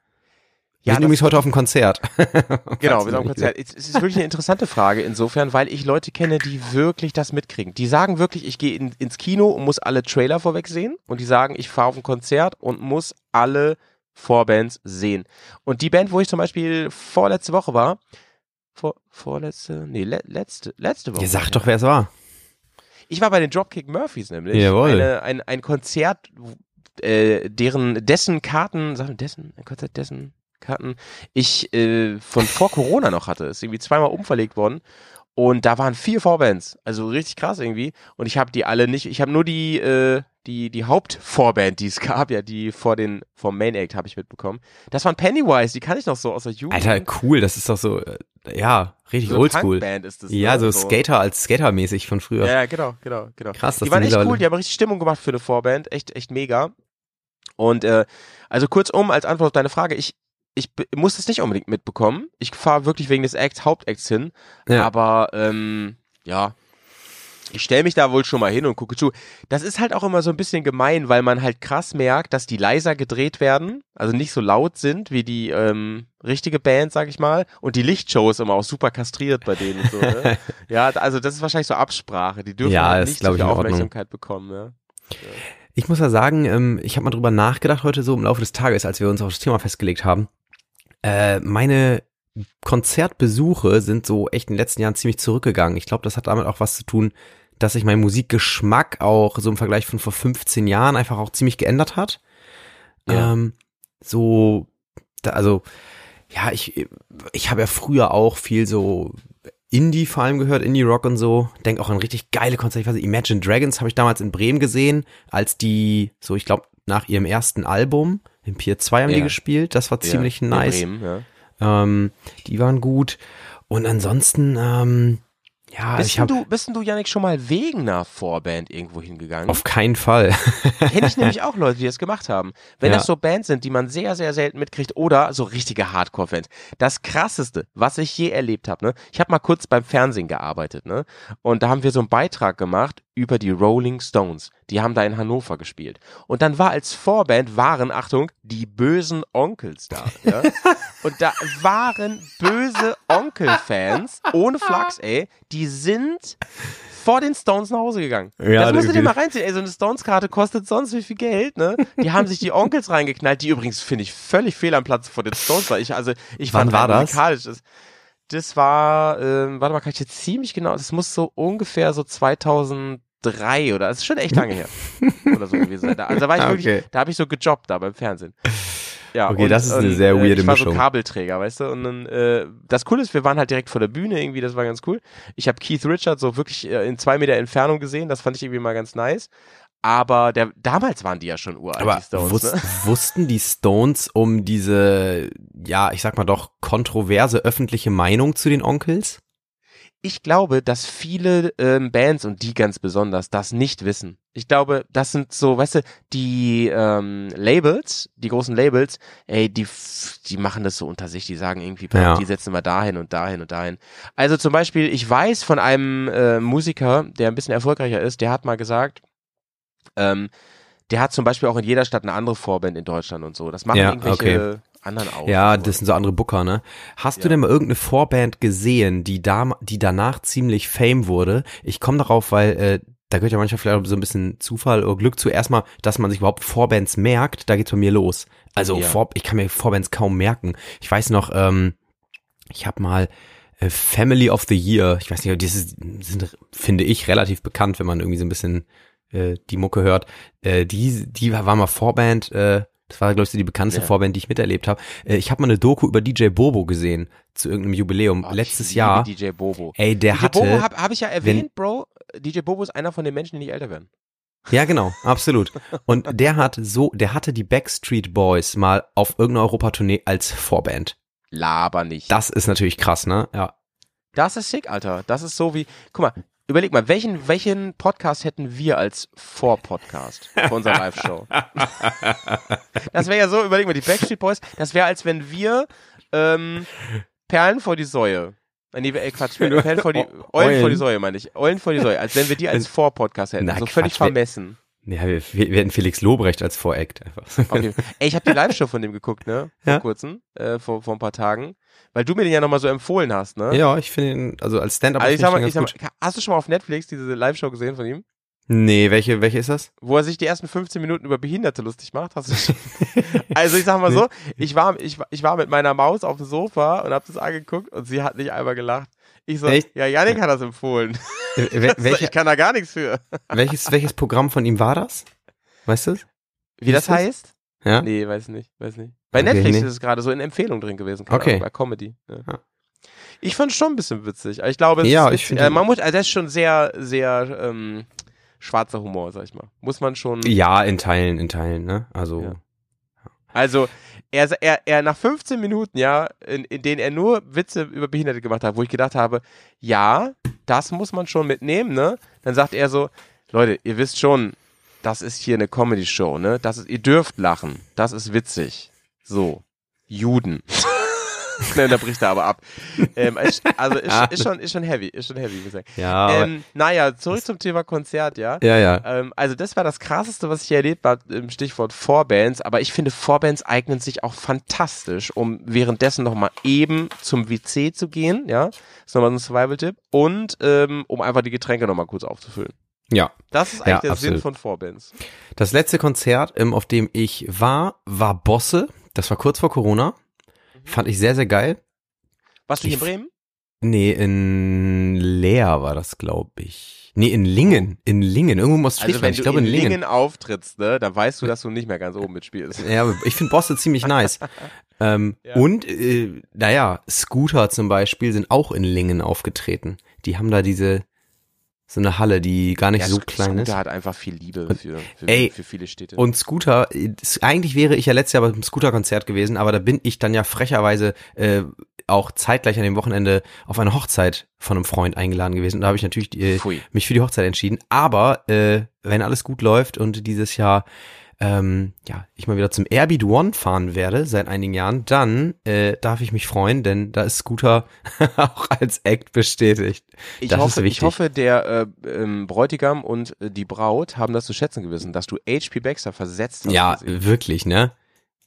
Wir Ja, sind das- übrigens heute auf dem Konzert. Genau, wir sind am nicht Konzert. Es es ist wirklich eine interessante Frage insofern, weil ich Leute kenne, die wirklich das mitkriegen. Die sagen wirklich, ich gehe in, ins Kino und muss alle Trailer vorweg sehen. Und die sagen, ich fahre auf ein Konzert und muss alle Vorbands sehen. Und die Band, wo ich zum Beispiel vorletzte Woche war, vor, vorletzte, nee, le, letzte, letzte Woche. Ihr sagt doch, wer es war. Ich war bei den Dropkick Murphys nämlich. Jawohl. Eine, ein, ein Konzert, äh, deren, dessen Karten, sagen wir dessen, ein Konzert dessen Karten ich äh, von vor Corona noch hatte. Ist irgendwie zweimal umverlegt worden. Und da waren vier Vorbands. Also richtig krass irgendwie. Und ich habe die alle nicht, ich habe nur die, äh, die, die Hauptvorband, die es gab, ja, die vor den, vom Main Act habe ich mitbekommen. Das waren Pennywise, die kann ich noch so aus der Jugend. Alter, cool, das ist doch so, äh, ja, richtig so oldschool. Punkband ist das. Ja, ne? so Skater als Skater-mäßig von früher. Ja, genau, genau, genau. Krass, dass die waren echt cool, die haben richtig Stimmung gemacht für eine Vorband, echt, echt mega. Und äh, also kurzum, als Antwort auf deine Frage, ich, ich muss das nicht unbedingt mitbekommen. Ich fahre wirklich wegen des Acts, Hauptacts hin. Ja. Aber ähm, ja, ich stelle mich da wohl schon mal hin und gucke zu. Das ist halt auch immer so ein bisschen gemein, weil man halt krass merkt, dass die leiser gedreht werden, also nicht so laut sind wie die ähm, richtige Band, sag ich mal. Und die Lichtshow ist immer auch super kastriert bei denen. So, ne? ja, also das ist wahrscheinlich so Absprache. Die dürfen Ja, halt nicht so viel. Aufmerksamkeit bekommen. Ja. Ich muss ja sagen, ähm, ich habe mal drüber nachgedacht heute so im Laufe des Tages, als wir uns auf das Thema festgelegt haben. Äh, meine Konzertbesuche sind so echt in den letzten Jahren ziemlich zurückgegangen. Ich glaube, das hat damit auch was zu tun, dass sich mein Musikgeschmack auch so im Vergleich von vor 15 Jahren einfach auch ziemlich geändert hat. Ja. Ähm, so, da, also, ja, ich, ich habe ja früher auch viel so Indie vor allem gehört, Indie-Rock und so. Denk auch an richtig geile Konzerte. Ich weiß nicht, Imagine Dragons habe ich damals in Bremen gesehen, als die, so ich glaube, nach ihrem ersten Album, im Pier 2 haben die Ja. gespielt. Das war ziemlich ja, nice. Bremen, ja. Ähm, die waren gut. Und ansonsten, ähm, ja, Bist ich habe du, bist du, Janik, schon mal wegen einer Vorband irgendwo hingegangen? auf keinen Fall. Kenne ich nämlich auch Leute, die das gemacht haben. Wenn Ja. das so Bands sind, die man sehr, sehr selten mitkriegt oder so richtige Hardcore-Fans. Das krasseste, was ich je erlebt habe, ne? Ich habe mal kurz beim Fernsehen gearbeitet, ne? Und da haben wir so einen Beitrag gemacht über die Rolling Stones. Die haben da in Hannover gespielt. Und dann war als Vorband waren, Achtung, die bösen Onkels da. Ja? Und da waren böse Onkel-Fans, ohne Flachs, ey, die sind vor den Stones nach Hause gegangen. Ja, das musst du dir mal reinziehen. Ey, so eine Stones-Karte kostet sonst wie viel Geld, ne? Die haben sich die Onkels reingeknallt, die übrigens, finde ich, völlig fehl am Platz vor den Stones war. Ich, also, ich Wann fand war das? musikalisch, das, das war, ähm, warte mal, kann ich jetzt ziemlich genau, das muss so ungefähr so 2003 oder, das ist schon echt lange her. oder so gewesen. Da- Also da war ich Ah, wirklich, okay. da habe ich so gejobbt da beim Fernsehen. Ja, Okay, das ist eine sehr weirde Ich war Mischung. so Kabelträger, weißt du? Und dann, äh, das Coole ist, wir waren halt direkt vor der Bühne irgendwie, das war ganz cool. Ich habe Keith Richards so wirklich äh, in zwei Meter Entfernung gesehen, das fand ich irgendwie mal ganz nice. aber der, damals waren die ja schon uralt, Aber die Stones. wus ne? wussten die Stones um diese, ja, ich sag mal doch, kontroverse öffentliche Meinung zu den Onkels? Ich glaube, dass viele ähm, Bands und die ganz besonders das nicht wissen. Ich glaube, das sind so, weißt du, die ähm, Labels, die großen Labels, ey, die, die machen das so unter sich. Die sagen irgendwie, Ja. die setzen wir dahin und dahin und dahin. Also zum Beispiel, ich weiß von einem äh, Musiker, der ein bisschen erfolgreicher ist, der hat mal gesagt, ähm, der hat zum Beispiel auch in jeder Stadt eine andere Vorband in Deutschland und so. Das machen Ja, irgendwelche anderen auch. Ja, das sind so andere Booker, ne? Hast du Ja. denn mal irgendeine Vorband gesehen, die da, die danach ziemlich Fame wurde? Ich komme darauf, weil äh, da gehört ja manchmal vielleicht auch so ein bisschen Zufall oder Glück zu. Erstmal, dass man sich überhaupt Vorbands merkt, da geht's bei mir los. Also Ja. Vor, ich kann mir Vorbands kaum merken. Ich weiß noch, ähm, ich habe mal äh, Family of the Year, ich weiß nicht, das ist, sind, finde ich, relativ bekannt, wenn man irgendwie so ein bisschen äh, die Mucke hört. Äh, die, die war mal Vorband, äh, das war, glaube ich, so die bekannteste Ja. Vorband, die ich miterlebt habe. Äh, ich habe mal eine Doku über DJ Bobo gesehen, zu irgendeinem Jubiläum, Oh, letztes Jahr. DJ Bobo. Ey, der DJ hatte. Bobo habe hab ich ja erwähnt, Bro. DJ Bobo ist einer von den Menschen, die nicht älter werden. Ja, genau, absolut. Und der hat so, der hatte die Backstreet Boys mal auf irgendeiner Europatournee als Vorband. Laber nicht. Das ist natürlich krass, ne? Ja. Das ist sick, Alter. Das ist so wie, guck mal, überleg mal, welchen, welchen Podcast hätten wir als Vor-Podcast für unsere Live-Show? das wäre ja so, überleg mal, die Backstreet Boys, das wäre, als wenn wir ähm, Perlen vor die Säue. äh, Nee, äh, Quatsch, Perlen vor die, Eulen, Eulen. vor die Säue, meine ich. Eulen vor die Säue, als wenn wir die als Vor-Podcast hätten. Na, so völlig Quatsch, wer- vermessen. Ja, wir, wir hätten Felix Lobrecht als Voreact einfach. Okay. Ey, ich habe die Live-Show von dem geguckt, ne? Vor Ja. kurzem, äh, vor, vor ein paar Tagen. Weil du mir den ja nochmal so empfohlen hast, ne? Ja, ich finde ihn, also als Stand-up Also ich sag mal, ich sag mal, hast du schon mal auf Netflix diese Live-Show gesehen von ihm? Nee, welche, welche ist das? Wo er sich die ersten 15 Minuten über Behinderte lustig macht? Hast du schon? also ich sag mal so, ich war, ich, war- ich war mit meiner Maus auf dem Sofa und hab das angeguckt und sie hat nicht einmal gelacht. Ich so, Echt? ja, Janik hat das empfohlen. Äh, wel- Ich welche, kann da gar nichts für. welches, welches Programm von ihm war das? Weißt du es? Wie das ist das? heißt? Ja? Nee, weiß nicht, weiß nicht. Bei Okay, Netflix nee. ist es gerade so in Empfehlung drin gewesen. Okay. Ahnung, bei Comedy. Ja. Ja. Ich fand es schon ein bisschen witzig. Aber ich glaube, es Ja, ist, ich find äh, man muss, also das ist schon sehr, sehr ähm, schwarzer Humor, sag ich mal. Muss man schon. Ja, in Teilen, in Teilen, ne? Also. Also, er, er, er nach 15 Minuten, ja, in, in denen er nur Witze über Behinderte gemacht hat, wo ich gedacht habe, ja, das muss man schon mitnehmen, ne? Dann sagt er so, Leute, ihr wisst schon, das ist hier eine Comedy-Show, ne? Das ist, ihr dürft lachen. Das ist witzig. So. Juden. ne, da bricht er aber ab. Ähm, also ist, ist, schon, ist schon heavy, ist schon heavy, sagen. Ja, ähm, naja, zurück zum Thema Konzert, ja. ja, ja. Ähm, also das war das krasseste, was ich erlebt habe im Stichwort Vorbands. Aber ich finde, Vorbands eignen sich auch fantastisch, um währenddessen nochmal eben zum WC zu gehen. Ja, das ist nochmal so ein Survival-Tipp. Und ähm, um einfach die Getränke nochmal kurz aufzufüllen. Ja. Das ist eigentlich Ja, der absolut. Sinn von Vorbands. Das letzte Konzert, ähm, auf dem ich war, war Bosse. Das war kurz vor Corona. Fand ich sehr, sehr geil. Warst du hier in Bremen? Nee, in Leer war das, glaube ich. Nee, in Lingen. In Lingen. Irgendwo muss Also wenn ich du glaube in in Lingen. Lingen. auftrittst, ne, dann weißt du, dass du nicht mehr ganz oben mitspielst. Ja, aber ich finde Bosse ziemlich nice. Ähm, Ja. Und, äh, naja, Scooter zum Beispiel sind auch in Lingen aufgetreten. Die haben da diese, so eine Halle, die gar nicht Ja, so klein ist. Scooter hat einfach viel Liebe für, für, ey, für viele Städte. Und Scooter, eigentlich wäre ich ja letztes Jahr beim Scooter-Konzert gewesen, aber da bin ich dann ja frecherweise äh, auch zeitgleich an dem Wochenende auf eine Hochzeit von einem Freund eingeladen gewesen. Und da habe ich natürlich äh, mich für die Hochzeit entschieden. Aber äh, wenn alles gut läuft und dieses Jahr ähm, ja, ich mal wieder zum Airbeat One fahren werde seit einigen Jahren, dann äh, darf ich mich freuen, denn da ist Scooter auch als Act bestätigt. Ich das hoffe, ich hoffe, der äh, ähm, Bräutigam und äh, die Braut haben das zu schätzen gewissen, dass du HP Baxter versetzt hast. Ja, wirklich, ne?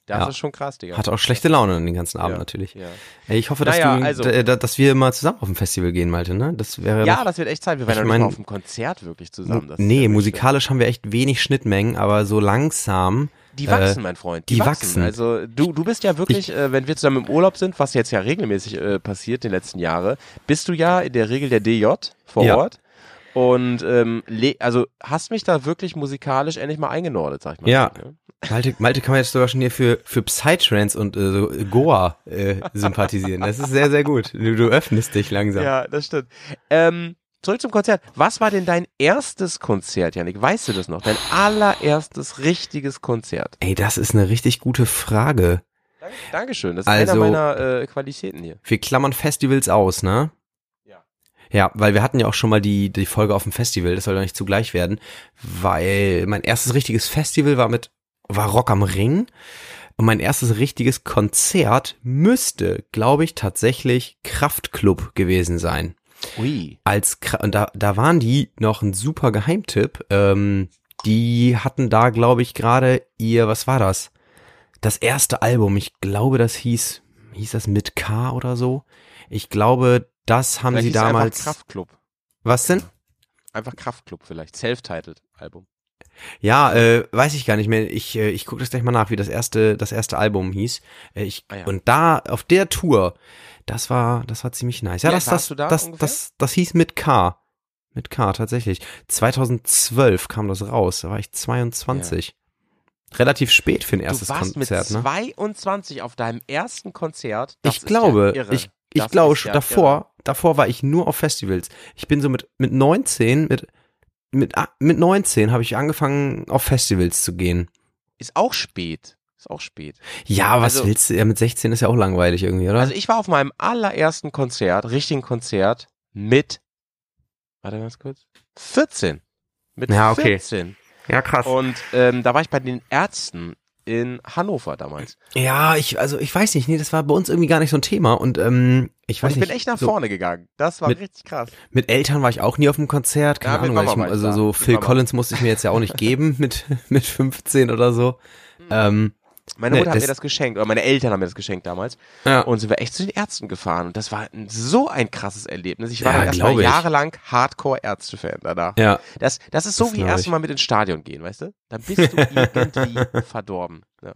Das ja. ist schon krass, Digga. Hatte auch schlechte Laune den ganzen Abend Ja, natürlich. Ja, Ich hoffe, dass, Naja, du, also- dass wir mal zusammen auf ein Festival gehen, Malte, ne? Das wäre ja noch, das wird echt Zeit. Wir Ich werden mein- mal auf dem Konzert wirklich zusammen. Das Nee, musikalisch haben wir echt wenig Schnittmengen, aber so langsam. Die wachsen, äh, mein Freund. die Die, wachsen. wachsen. Also du, du bist ja wirklich, äh, wenn wir zusammen im Urlaub sind, was jetzt ja regelmäßig äh, passiert in den letzten Jahren, bist du ja in der Regel der DJ vor Ja. Ort. Und ähm, also hast mich da wirklich musikalisch endlich mal eingenordet, sag ich mal. Ja. Ne? Malte, Malte kann man jetzt sogar schon hier für, für Psytrance und äh, so Goa äh, sympathisieren. Das ist sehr, sehr gut. Du, du öffnest dich langsam. Ja, das stimmt. Ähm, zurück zum Konzert. Was war denn dein erstes Konzert, Janik? Weißt du das noch? Dein allererstes richtiges Konzert? Ey, das ist eine richtig gute Frage. Dank, Dankeschön. Das ist Also- einer meiner äh, Qualitäten hier. Wir klammern Festivals aus, ne? Ja. Weil wir hatten ja auch schon mal die, die Folge auf dem Festival, das soll ja nicht zugleich werden, weil mein erstes richtiges Festival war mit, war Rock am Ring und mein erstes richtiges Konzert müsste, glaube ich, tatsächlich Kraftklub gewesen sein. Ui. Als, und da, da waren die noch ein super Geheimtipp, ähm, die hatten da, glaube ich, gerade ihr, was war das? Das erste Album, ich glaube, das hieß, hieß das mit K oder so? Ich glaube, das haben Vielleicht sie damals. Kraftklub. Was denn? Einfach Kraftklub vielleicht. Self-titled Album. Ja, äh, weiß ich gar nicht mehr. Ich, äh, ich gucke das gleich mal nach, wie das erste, das erste Album hieß. Äh, ich, Ah ja. Und da, auf der Tour, das war, das war ziemlich nice. Ja, Wie das, das, du da das, ungefähr? das, das hieß mit K. Mit K, tatsächlich. 2012 kam das raus, da war ich 22. Relativ spät für ein erstes du warst Konzert, mit ne? 22 auf deinem ersten Konzert. Das Ich glaube, ja ich, ich glaube, ja davor, irre. davor war ich nur auf Festivals. Ich bin so mit, mit 19, mit, mit, ah, mit 19 habe ich angefangen, auf Festivals zu gehen. Ist auch spät. Ist auch spät. Ja, was Also- willst du? Ja, mit 16 ist ja auch langweilig irgendwie, oder? Also ich war auf meinem allerersten Konzert, richtigen Konzert, mit, warte ganz kurz, 14. Mit Ja, okay. 14. ja, krass. Und ähm, da war ich bei den Ärzten in Hannover damals. Ja, ich, also ich weiß nicht, nee, das war bei uns irgendwie gar nicht so ein Thema und ähm, ich Und weiß ich nicht. bin echt nach so, vorne gegangen. Das war Mit- richtig krass. Mit Eltern war ich auch nie auf einem Konzert, keine Ja, Ahnung, ich, ich also da. so Phil. Collins musste ich mir jetzt ja auch nicht geben mit, mit 15 oder so. Ähm, Meine Nee, Mutter hat mir das geschenkt, oder meine Eltern haben mir das geschenkt damals. ja. Und sind wir echt zu den Ärzten gefahren. Und das war ein, so ein krasses Erlebnis. Ich war Ja, dann erstmal jahrelang Hardcore-Ärzte-Fan danach. ja, Das, das ist so Das wie erstmal mit ins Stadion gehen, weißt du? Dann bist du irgendwie verdorben. Ja.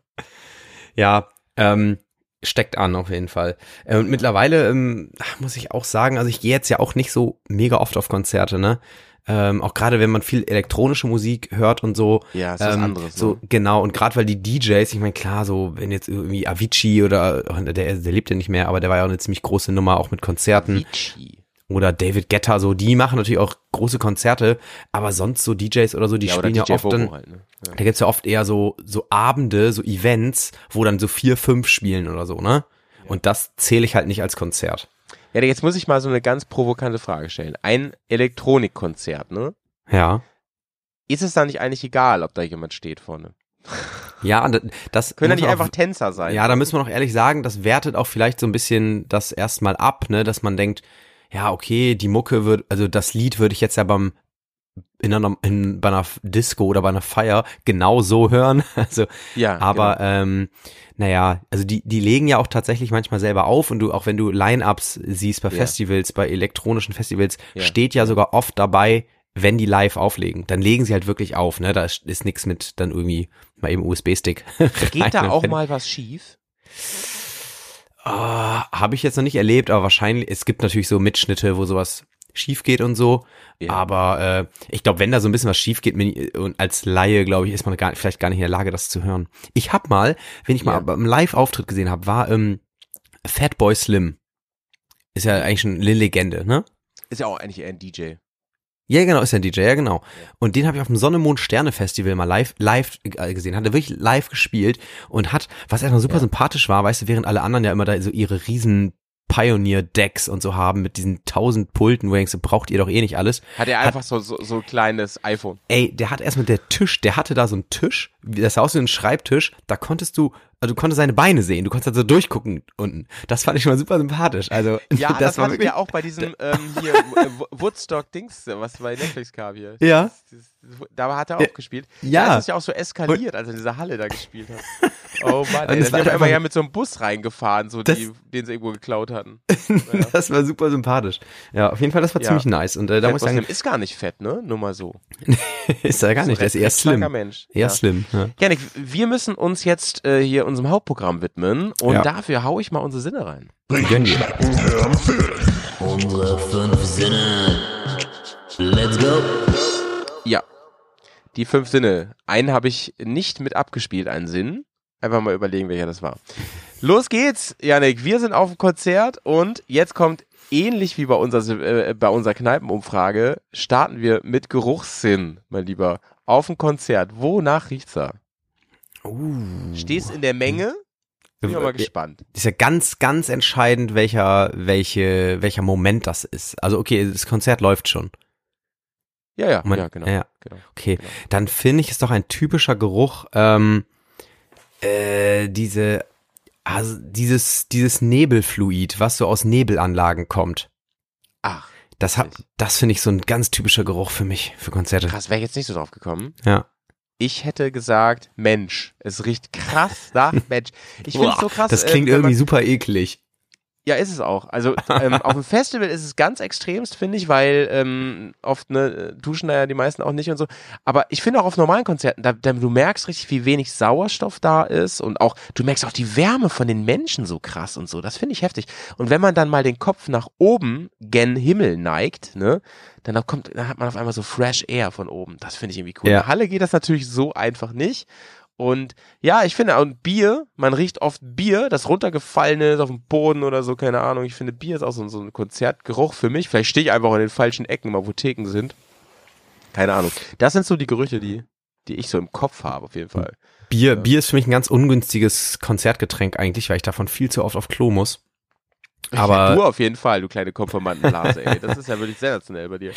Ja, ähm, steckt an auf jeden Fall. Äh, Und mittlerweile ähm, muss ich auch sagen, also ich gehe jetzt ja auch nicht so mega oft auf Konzerte, ne? Ähm, auch gerade wenn man viel elektronische Musik hört und so. Ja, ist was ähm, anderes, So ne? genau und gerade weil die DJs, ich meine klar, so wenn jetzt irgendwie Avicii oder oh, der, der lebt ja nicht mehr, aber der war ja auch eine ziemlich große Nummer auch mit Konzerten Vici. oder David Guetta, so die machen natürlich auch große Konzerte, aber sonst so DJs oder so, die Ja, spielen ja DJ oft dann, halt, ne? Ja. da gibt's ja oft eher so, so Abende, so Events, wo dann so vier, fünf spielen oder so, ne? Und das zähle ich halt nicht als Konzert. Ja, jetzt muss ich mal so eine ganz provokante Frage stellen. Ein Elektronikkonzert, ne? Ja. Ist es da nicht eigentlich egal, ob da jemand steht vorne? Ja, das Können da nicht auch- einfach Tänzer sein? Ja, da müssen wir noch ehrlich sagen, das wertet auch vielleicht so ein bisschen das erstmal ab, ne, dass man denkt, ja, okay, die Mucke wird, also das Lied würde ich jetzt ja beim in einer, in, bei einer Disco oder bei einer Feier genau so hören. Also, ja aber genau. ähm, naja, also die, die legen ja auch tatsächlich manchmal selber auf und du, auch wenn du Line-Ups siehst bei Ja. Festivals, bei elektronischen Festivals, Ja. steht ja sogar oft dabei, wenn die live auflegen. Dann legen sie halt wirklich auf, ne? Da ist, ist nix mit dann irgendwie mal eben USB-Stick. Geht da auch mal was schief? Ah, Habe ich jetzt noch nicht erlebt, aber wahrscheinlich, es gibt natürlich so Mitschnitte, wo sowas schief geht und so. Ja. Aber äh, ich glaube, wenn da so ein bisschen was schief geht, und als Laie, glaube ich, ist man gar, vielleicht gar nicht in der Lage, das zu hören. Ich hab mal, wenn ich Ja. mal beim Live-Auftritt gesehen habe, war ähm, Fatboy Slim. Ist ja eigentlich schon eine Legende, ne? Ist ja auch eigentlich eher ein DJ. Ja, genau, ist ja ein DJ, ja genau. Und den habe ich auf dem Sonne Mond Sterne Festival mal live live äh, gesehen. Hat er wirklich live gespielt und hat, was erstmal super Ja. sympathisch war, weißt du, während alle anderen ja immer da so ihre riesen Pioneer Decks und so haben mit diesen tausend Pulten, wo du denkst, braucht ihr doch eh nicht alles. Hat er einfach so, so, so ein kleines iPhone. Ey, der hat erstmal der Tisch, der hatte da so einen Tisch, das sah aus wie ein Schreibtisch, da konntest du, also du konntest seine Beine sehen, du konntest halt so durchgucken unten. Das fand ich schon mal super sympathisch. Also, Ja, das, war hatten wirklich, wir auch bei diesem ähm, hier äh, Woodstock-Dings, was bei Netflix kam hier. Ja. Das, das, das, da hat er Ja. auch gespielt. Ja. Da ist ja auch so eskaliert, als er in dieser Halle da gespielt hat. Oh Mann, ey, da war einfach- ja mit so einem Bus reingefahren, so Das- die, den sie irgendwo geklaut hatten. das war super sympathisch. Ja, auf jeden Fall, das war Ja. ziemlich nice. Und äh, da muss ich sagen, ist gar nicht fett, ne? Nur mal so. ist er gar nicht, der ist eher slim. Mensch. Eher ja. slim. Ja. Janik, wir müssen uns jetzt äh, hier unserem Hauptprogramm widmen und Ja. dafür hau ich mal unsere Sinne rein. Unsere fünf Sinne. Let's go. Ja. Die fünf Sinne. Einen habe ich nicht mit abgespielt, einen Sinn. Einfach mal überlegen, welcher das war. Los geht's, Janik. Wir sind auf dem Konzert und jetzt kommt ähnlich wie bei unserer, äh, bei unserer Kneipenumfrage, starten wir mit Geruchssinn, mein Lieber, auf ein Konzert. Wonach riecht's da? Uh. Stehst in der Menge? Bin ich mal gespannt. Ist ja ganz, ganz entscheidend, welcher, welche, welcher Moment das ist. Also okay, das Konzert läuft schon. Ja, ja, Man, ja, genau. Ja, genau. okay. genau. Dann finde ich es doch ein typischer Geruch, ähm, äh, diese, also dieses, dieses Nebelfluid, was so aus Nebelanlagen kommt. Ach, Das hat, das finde ich so ein ganz typischer Geruch für mich, für Konzerte. krass, wäre ich jetzt nicht so drauf gekommen. Ja. Ich hätte gesagt, Mensch. Es riecht krass nach Mensch. Ich finde es so krass. Das äh, klingt man- irgendwie super eklig. Ja, ist es auch. Also ähm, auf dem Festival ist es ganz extremst, finde ich, weil ähm, oft ne, duschen da ja die meisten auch nicht und so. Aber ich finde auch auf normalen Konzerten, da, da du merkst richtig, wie wenig Sauerstoff da ist und auch du merkst auch die Wärme von den Menschen so krass und so. Das finde ich heftig. Und wenn man dann mal den Kopf nach oben gen Himmel neigt, ne, dann kommt, dann hat man auf einmal so Fresh Air von oben. Das finde ich irgendwie cool. Ja. In der Halle geht das natürlich so einfach nicht. Und ja, ich finde, und Bier, man riecht oft Bier, das runtergefallene ist auf dem Boden oder so, keine Ahnung. Ich finde, Bier ist auch so, so ein Konzertgeruch für mich. Vielleicht stehe ich einfach in den falschen Ecken, im Apotheken sind. Keine Ahnung. Das sind so die Gerüche, die, die ich so im Kopf habe, auf jeden Fall. Bier, Bier ist für mich ein ganz ungünstiges Konzertgetränk eigentlich, weil ich davon viel zu oft auf Klo muss. Aber- ja, du auf jeden Fall, du kleine Konformantenblase, ey. Das ist ja wirklich sensationell bei dir.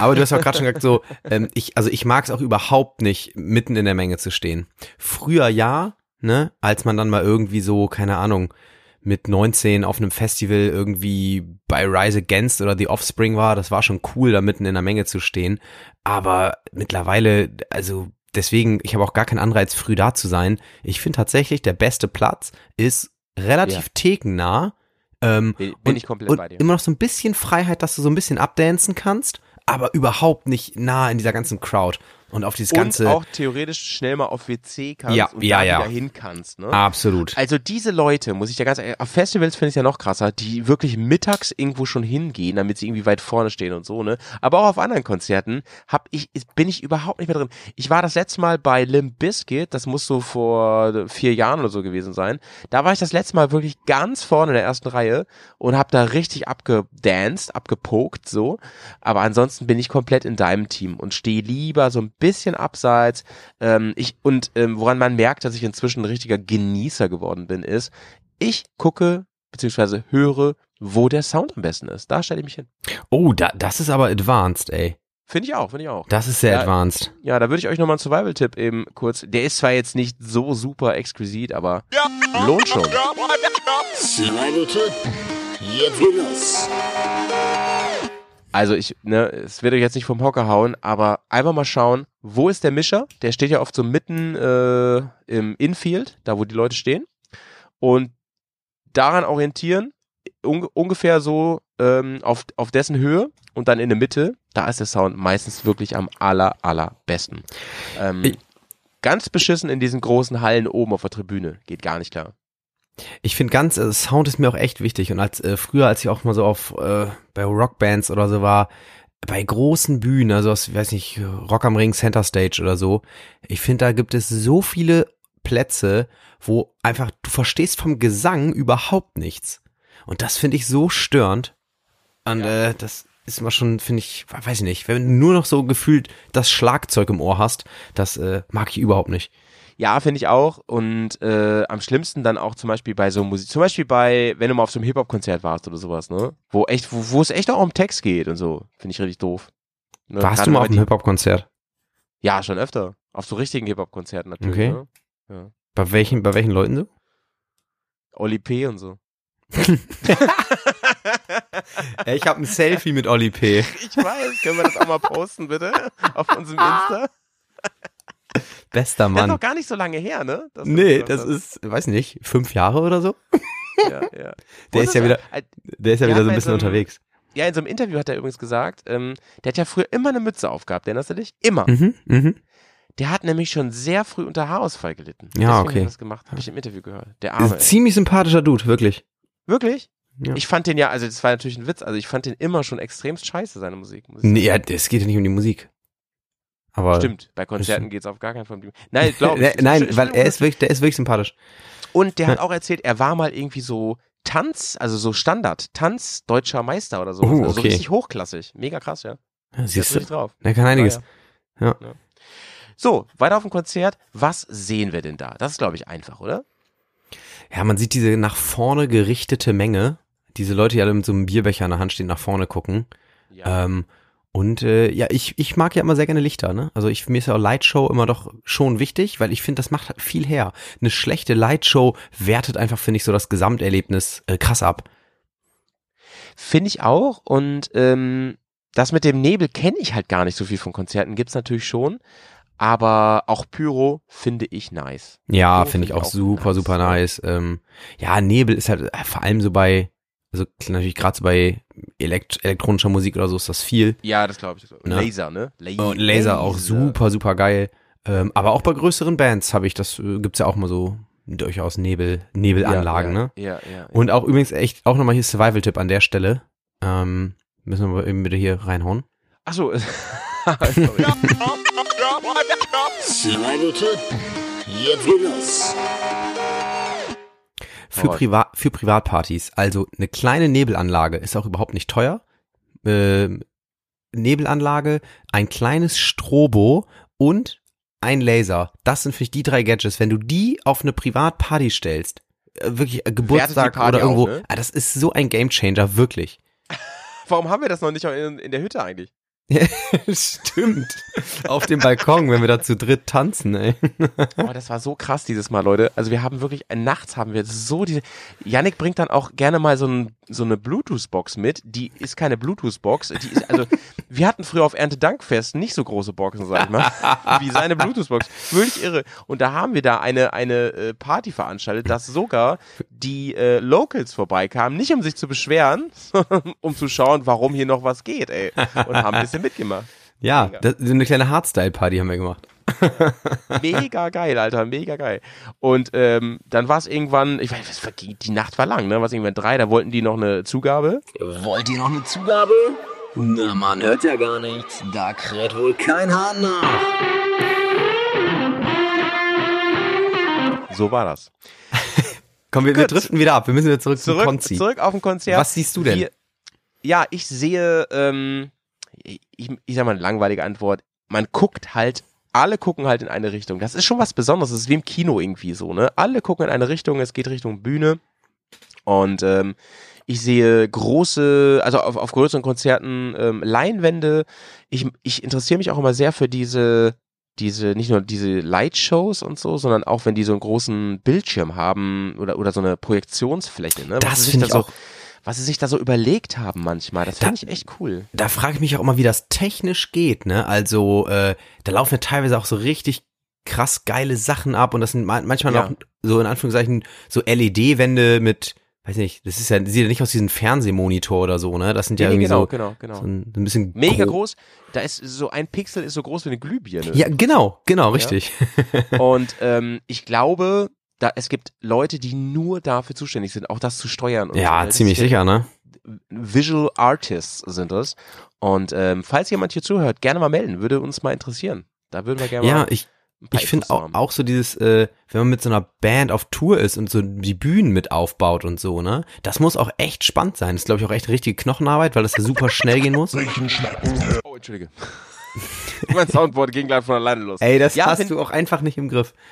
Aber du hast auch gerade schon gesagt, so, ähm, ich, also ich mag es auch überhaupt nicht, mitten in der Menge zu stehen. Früher ja, ne, als man dann mal irgendwie so, keine Ahnung, mit 19 auf einem Festival irgendwie bei Rise Against oder The Offspring war, das war schon cool, da mitten in der Menge zu stehen. Aber mittlerweile, also deswegen, ich habe auch gar keinen Anreiz, früh da zu sein. Ich finde tatsächlich, der beste Platz ist relativ Ja. thekennah. Ähm, Bin, bin und, ich komplett und bei dir. immer noch so ein bisschen Freiheit, dass du so ein bisschen abdancen kannst, aber überhaupt nicht nah in dieser ganzen Crowd und auf dieses ganze. und auch theoretisch schnell mal auf WC kannst Ja, und ja, da ja. wieder hin kannst, ne? absolut. Also diese Leute, muss ich ja ganz ehrlich, auf Festivals finde ich ja noch krasser, die wirklich mittags irgendwo schon hingehen, damit sie irgendwie weit vorne stehen und so, ne? Aber auch auf anderen Konzerten hab ich, bin ich überhaupt nicht mehr drin. Ich war das letzte Mal bei Limp Bizkit, das muss so vor vier Jahren oder so gewesen sein. Da war ich das letzte Mal wirklich ganz vorne in der ersten Reihe und hab da richtig abgedanced, abgepokt, so. Aber ansonsten bin ich komplett in deinem Team und stehe lieber so ein bisschen abseits. Ähm, ich, und ähm, woran man merkt, dass ich inzwischen ein richtiger Genießer geworden bin, ist, ich gucke beziehungsweise höre, wo der Sound am besten ist. Da stelle ich mich hin. Oh, da, das ist aber advanced, ey. Finde ich auch, finde ich auch. Das ist sehr Ja. advanced. Ja, da würde ich euch nochmal einen Survival-Tipp eben kurz. Der ist zwar jetzt nicht so super exquisit, aber lohnt schon. Survival-Tipp. Jetzt geht los. Also ich, ne, es wird euch jetzt nicht vom Hocker hauen, aber einfach mal schauen, wo ist der Mischer? Der steht ja oft so mitten äh, im Infield, da wo die Leute stehen. Und daran orientieren, un ungefähr so ähm, auf, auf dessen Höhe und dann in der Mitte, da ist der Sound meistens wirklich am aller, allerbesten. Ähm, ganz beschissen in diesen großen Hallen oben auf der Tribüne. Geht gar nicht klar. Ich finde ganz, äh, Sound ist mir auch echt wichtig. Und als äh, früher, als ich auch mal so auf äh, bei Rockbands oder so war, bei großen Bühnen, also aus, weiß nicht, Rock am Ring, Center Stage oder so, ich finde, da gibt es so viele Plätze, wo einfach, du verstehst vom Gesang überhaupt nichts. Und das finde ich so störend. Und äh, das ist immer schon, finde ich, weiß ich nicht, wenn du nur noch so gefühlt das Schlagzeug im Ohr hast, das äh, mag ich überhaupt nicht. Ja, finde ich auch. Und äh, am schlimmsten dann auch zum Beispiel bei so Musik, zum Beispiel bei, wenn du mal auf so einem Hip-Hop-Konzert warst oder sowas, ne? Wo echt, wo, wo es echt auch um Text geht und so. Finde ich richtig doof. Ne? Warst Gerade du mal auf einem Hip-Hop-Konzert? Ja, schon öfter. Auf so richtigen Hip-Hop-Konzerten natürlich. Okay. Ne? Ja. Bei welchen, bei welchen Leuten so? Oli P. und so. Ich habe ein Selfie mit Oli P. Ich weiß, können wir das auch mal posten, bitte? Auf unserem Insta? Bester Das ist Mann. noch gar nicht so lange her, ne? Dass du Nee, das ist, weiß nicht, fünf Jahre oder so? Ja, ja. Der Wo ist ja das? wieder- Äh, Der ist ja Ja, wieder so ein bisschen so einem- unterwegs. Ja, in so einem Interview hat er übrigens gesagt, ähm, der hat ja früher immer eine Mütze aufgehabt, erinnerst du dich? Immer. Mhm, mhm. Der hat nämlich schon sehr früh unter Haarausfall gelitten. Ja, Deswegen okay. Hat das gemacht, habe ich im Interview gehört. Der Ist Arme. ein ey. ziemlich sympathischer Dude, wirklich. Wirklich? Ja. Ich fand den ja, also das war natürlich ein Witz, also ich fand den immer schon extremst scheiße, seine Musik. Muss Nee, ja, es geht ja nicht um die Musik. Aber. Stimmt, bei Konzerten geht's auf gar keinen Fall um die Nein, glaube ich. Nein, weil er ist wirklich, der ist wirklich sympathisch. Und der hat auch erzählt, er war mal irgendwie so Tanz, also so Standard, Tanz deutscher Meister oder so. Oh, also so okay. richtig hochklassig. Mega krass, ja. Ja, siehst du? drauf. Der kann einiges. Ja, Ja. So, weiter auf dem Konzert. Was sehen wir denn da? Das ist, glaube ich, einfach, oder? Ja, man sieht diese nach vorne gerichtete Menge. Diese Leute, die alle mit so einem Bierbecher in der Hand stehen, nach vorne gucken. Ja. Ähm, und äh, ja, ich, ich mag ja immer sehr gerne Lichter, ne? Also ich, mir ist ja auch Lightshow immer doch schon wichtig, weil ich finde, das macht halt viel her. Eine schlechte Lightshow wertet einfach, finde ich, so das Gesamterlebnis äh, krass ab. Finde ich auch. Und ähm, das mit dem Nebel kenne ich halt gar nicht so viel von Konzerten. Gibt's natürlich schon. Aber auch Pyro finde ich nice. Ja, finde ich find auch ich auch super, nice, super nice. Ähm, ja, Nebel ist halt äh, vor allem so bei, also natürlich gerade so bei Elekt elektronischer Musik oder so ist das viel. Ja, das glaube ich. Ne? Laser, ne? La Und Laser auch super, super geil. Ähm, aber auch bei größeren Bands habe ich das, äh, gibt's ja auch mal so durchaus Nebel, Nebelanlagen, ja, ne? Ja, ja. ja. Und auch übrigens echt, auch nochmal hier Survival-Tipp an der Stelle. Ähm, müssen wir mal eben bitte hier reinhauen. Ach so. Sorry. Survival-Tipp. Jetzt geht los. Für. Priva für Privatpartys, also eine kleine Nebelanlage ist auch überhaupt nicht teuer. Ähm, Nebelanlage, ein kleines Strobo und ein Laser. Das sind für mich die drei Gadgets. Wenn du die auf eine Privatparty stellst, äh, wirklich äh, Geburtstag oder irgendwo, auch, ne? ah, das ist so ein Gamechanger, wirklich. Warum haben wir das noch nicht in, in der Hütte eigentlich? Stimmt. Auf dem Balkon, wenn wir da zu dritt tanzen, ey. Oh, das war so krass dieses Mal, Leute. Also wir haben wirklich, äh, nachts haben wir so diese, Yannick bringt dann auch gerne mal so, ein, so eine Bluetooth-Box mit. Die ist keine Bluetooth-Box. Die ist, also, wir hatten früher auf Erntedankfest nicht so große Boxen, sag ich mal, wie seine Bluetooth-Box. Völlig irre. Und da haben wir da eine, eine äh, Party veranstaltet, dass sogar die äh, Locals vorbeikamen, nicht um sich zu beschweren, sondern um zu schauen, warum hier noch was geht, ey. Und haben ein bisschen mitgemacht. Ja, das, so eine kleine Hardstyle-Party haben wir gemacht. Mega geil, Alter, mega geil. Und ähm, dann war es irgendwann, ich weiß, was die Nacht war lang, ne? Was irgendwann drei, da wollten die noch eine Zugabe. Wollt ihr noch eine Zugabe? Na, man hört ja gar nichts. Da kräht wohl kein Hahn nach. So war das. Komm, wir, wir driften wieder ab. Wir müssen wieder zurück, zum Zurück, Konzi. zurück auf dem Konzert. Was siehst du denn? Wir, ja, ich sehe, ähm, ich, ich sag mal eine langweilige Antwort. Man guckt halt, alle gucken halt in eine Richtung. Das ist schon was Besonderes. Das ist wie im Kino irgendwie so, ne? Alle gucken in eine Richtung, es geht Richtung Bühne. Und ähm, ich sehe große, also auf, auf größeren Konzerten ähm, Leinwände. Ich, ich interessiere mich auch immer sehr für diese, diese, nicht nur diese Lightshows und so, sondern auch wenn die so einen großen Bildschirm haben oder, oder so eine Projektionsfläche, ne? Das finde ich so, auch- Was sie sich da so überlegt haben manchmal. Das Da- finde ich echt cool. da frage ich mich auch immer, wie das technisch geht, ne? Also, äh, da laufen ja teilweise auch so richtig krass geile Sachen ab und das sind ma- manchmal Ja. auch so in Anführungszeichen so LED-Wände mit, weiß nicht, das ist ja, sieht ja nicht aus wie ein Fernsehmonitor oder so, ne? Das sind ja Nee, nee, irgendwie genau, so, genau, genau. so ein, ein bisschen Mega gro- groß. Da ist so ein Pixel ist so groß wie eine Glühbirne. Ja, genau, genau, richtig. Und ähm, ich glaube, da es gibt Leute, die nur dafür zuständig sind, auch das zu steuern. Und so, Ja? Das ziemlich sicher, ne? Visual Artists sind das. Und ähm, falls jemand hier zuhört, gerne mal melden, würde uns mal interessieren. Da würden wir gerne Ja, mal ich, ich finde auch, auch so dieses, äh, wenn man mit so einer Band auf Tour ist und so die Bühnen mit aufbaut und so, ne? Das muss auch echt spannend sein. Das ist, glaube ich, auch echt richtige Knochenarbeit, weil das ja super schnell gehen muss. Oh, Entschuldige. mein Soundboard ging gleich von alleine los. Ey, das Ja, hast du auch einfach nicht im Griff.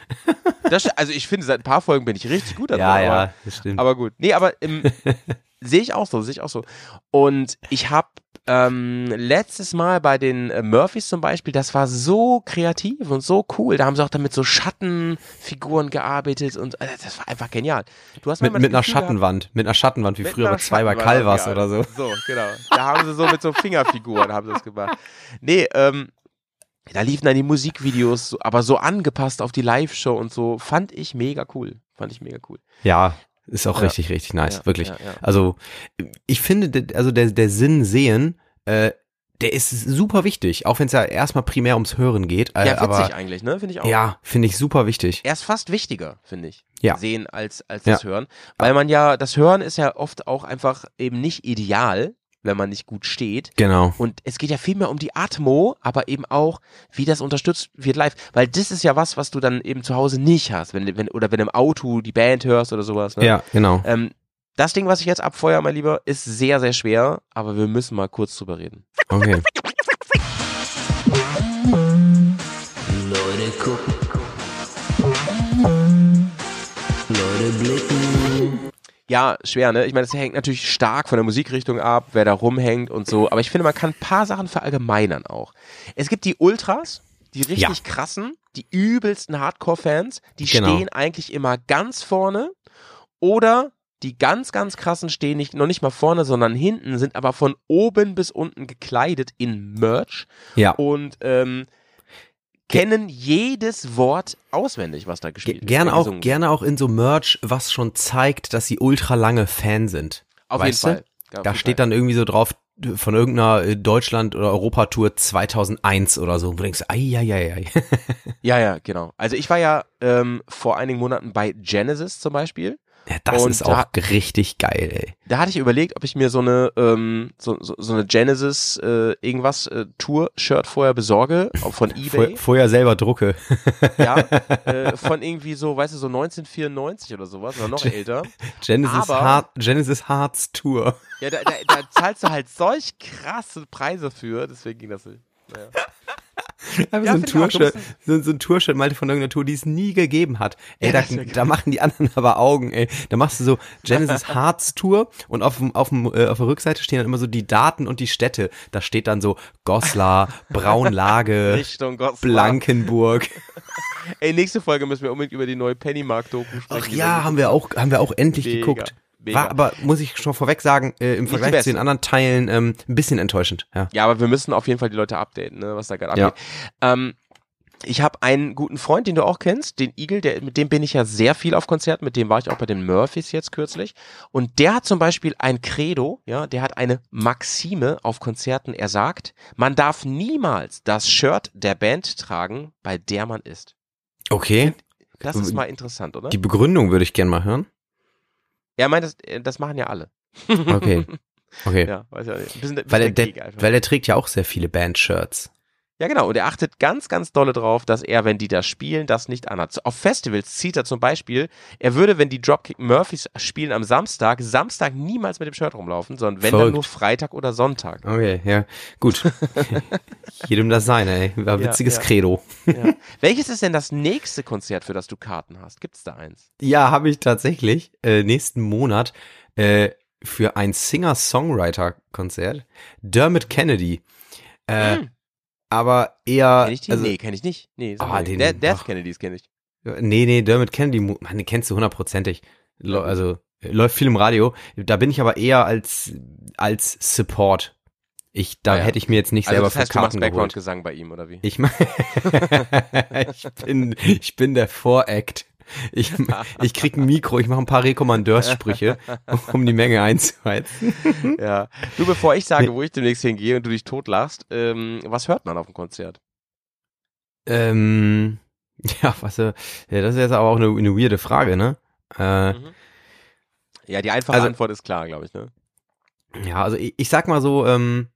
Das, also ich finde, seit ein paar Folgen bin ich richtig gut da Ja, ja, aber, das stimmt. aber gut. Nee, aber sehe ich auch so, sehe ich auch so. Und ich habe ähm, letztes Mal bei den äh, Murphys zum Beispiel, das war so kreativ und so cool. Da haben sie auch dann mit so Schattenfiguren gearbeitet und äh, das war einfach genial. Du hast mit, mit einer Gefühl gehabt- Schattenwand, mit einer Schattenwand, wie früher bei zwei bei Schattenwand, Calvas ja. oder so. So, genau. Da haben sie so mit so Fingerfiguren haben sie das gemacht. Nee, ähm, da liefen dann die Musikvideos, aber so angepasst auf die Live-Show und so. Fand ich mega cool. Fand ich mega cool. Ja, ist auch Ja. richtig, richtig nice, Ja, wirklich. ja. Also, ich finde, de- also der, der Sinn sehen, äh, der ist super wichtig, auch wenn es ja erstmal primär ums Hören geht. Äh, Ja, witzig aber eigentlich, ne? Finde ich auch. ja, finde ich super wichtig. Er ist fast wichtiger, finde ich. Ja. Sehen als, als das Hören. Weil man ja, das Hören ist ja oft auch einfach eben nicht ideal, wenn man nicht gut steht. Genau. Und es geht ja viel mehr um die Atmo, aber eben auch, wie das unterstützt wird live. Weil das ist ja was, was du dann eben zu Hause nicht hast, wenn, wenn oder wenn im Auto die Band hörst oder sowas. Ne? Ja, genau. Ähm, das Ding, was ich jetzt abfeuere, mein Lieber, ist sehr, sehr schwer, aber wir müssen mal kurz drüber reden. Okay. Leute gucken. Leute blicken. Ja, schwer, ne? Ich meine, das hängt natürlich stark von der Musikrichtung ab, wer da rumhängt und so. Aber ich finde, man kann ein paar Sachen verallgemeinern auch. Es gibt die Ultras, die richtig Ja. krassen, die übelsten Hardcore-Fans, die Genau. stehen eigentlich immer ganz vorne. Oder die ganz, ganz krassen stehen nicht, noch nicht mal vorne, sondern hinten, sind aber von oben bis unten gekleidet in Merch Ja. und ähm, kennen jedes Wort auswendig, was da Ge gespielt wird. gerne auch, gerne auch in so Merch, was schon zeigt, dass sie ultra lange Fan sind. Auf weißt jeden du? Fall. Ja, Da steht Fall. dann irgendwie so drauf von irgendeiner äh, Deutschland- oder Europatour 2001 oder so. Wo du denkst, ai, ai, ai, ai. Ja, ja, genau. Also ich war ja ähm, vor einigen Monaten bei Genesis zum Beispiel. Ja, das Und ist da- auch richtig geil, ey. Da hatte ich überlegt, ob ich mir so eine ähm, so, so, so eine Genesis äh, irgendwas äh, Tour-Shirt vorher besorge, von Vor, eBay. vorher selber drucke. ja, äh, von irgendwie so, weißt du, so 1994 oder sowas oder noch älter. Genesis, Aber- Heart, Genesis Hearts Tour. Ja, da, da, da zahlst du halt solch krasse Preise für, deswegen ging das nicht. Naja. Aber Ja, so ein Tourshirt, so, so ein Tourshirt mal von irgendeiner Tour, die es nie gegeben hat. Ey, Ja, da, da machen die anderen aber Augen, ey. Da machst du so Genesis Hearts Tour und auf, dem, auf, dem, äh, auf der Rückseite stehen dann immer so die Daten und die Städte. Da steht dann so Goslar, Braunlage, Richtung Gott. Blankenburg. Ey, nächste Folge müssen wir unbedingt über die neue Pennymark-Doku sprechen. Ach ja, haben wir auch, haben wir auch endlich Mega, geguckt. Mega. War aber, muss ich schon vorweg sagen, äh, im Vergleich zu den anderen Teilen ähm, ein bisschen enttäuschend. Ja. Ja, aber wir müssen auf jeden Fall die Leute updaten, ne, was da gerade Ja. abgeht. Ähm, ich habe einen guten Freund, den du auch kennst, den Eagle, der, mit dem bin ich ja sehr viel auf Konzerten, mit dem war ich auch bei den Murphys jetzt kürzlich. Und der hat zum Beispiel ein Credo, ja, der hat eine Maxime auf Konzerten. Er sagt, man darf niemals das Shirt der Band tragen, bei der man ist. Okay. Das ist mal interessant, oder? Die Begründung würde ich gern mal hören. Er meint, das, äh, das machen ja alle. Okay. Okay. Ja, weiß ja nicht. Ein bisschen, ein Weil er, bisschen der, einfach. weil er trägt ja auch sehr viele Bandshirts. Ja, genau. Und er achtet ganz, ganz dolle drauf, dass er, wenn die da spielen, das nicht anhat. Auf Festivals zieht er zum Beispiel, er würde, wenn die Dropkick Murphys spielen am Samstag, Samstag niemals mit dem Shirt rumlaufen, sondern wenn dann Verrückt. nur Freitag oder Sonntag. Okay, ja, gut. Jedem das seine, ey. War Ja, witziges ja. Credo. Ja. Welches ist denn das nächste Konzert, für das du Karten hast? Gibt's da eins? Ja, habe ich tatsächlich äh, nächsten Monat äh, für ein Singer-Songwriter-Konzert. Dermot Kennedy. Äh, Hm. Aber eher. Kenn ich die? also, nee, kenn ich nicht. Nee, Ah, den- Der, Death. Kennedys kenne ich. Nee, nee, Dermot Kennedy, man, den kennst du hundertprozentig. Also läuft viel im Radio. Da bin ich aber eher als als Support. Ich, da Ah ja. hätte ich mir jetzt nicht Also selber das heißt, für du machst Karten. Background-Gesang bei ihm, oder wie? Ich, ich bin ich bin der Voract. Ich, ich krieg ein Mikro, ich mache ein paar Rekommandeursprüche, um die Menge einzuheizen. ja. Du, bevor ich sage, wo ich demnächst hingehe und du dich totlachst, ähm, was hört man auf dem Konzert? Ähm, ja, was, äh, ja, das ist jetzt aber auch eine, eine weirde Frage, ne? Äh, Mhm. Ja, die einfache Also- Antwort ist klar, glaube ich, ne? Ja, also ich, ich sag mal so, ähm,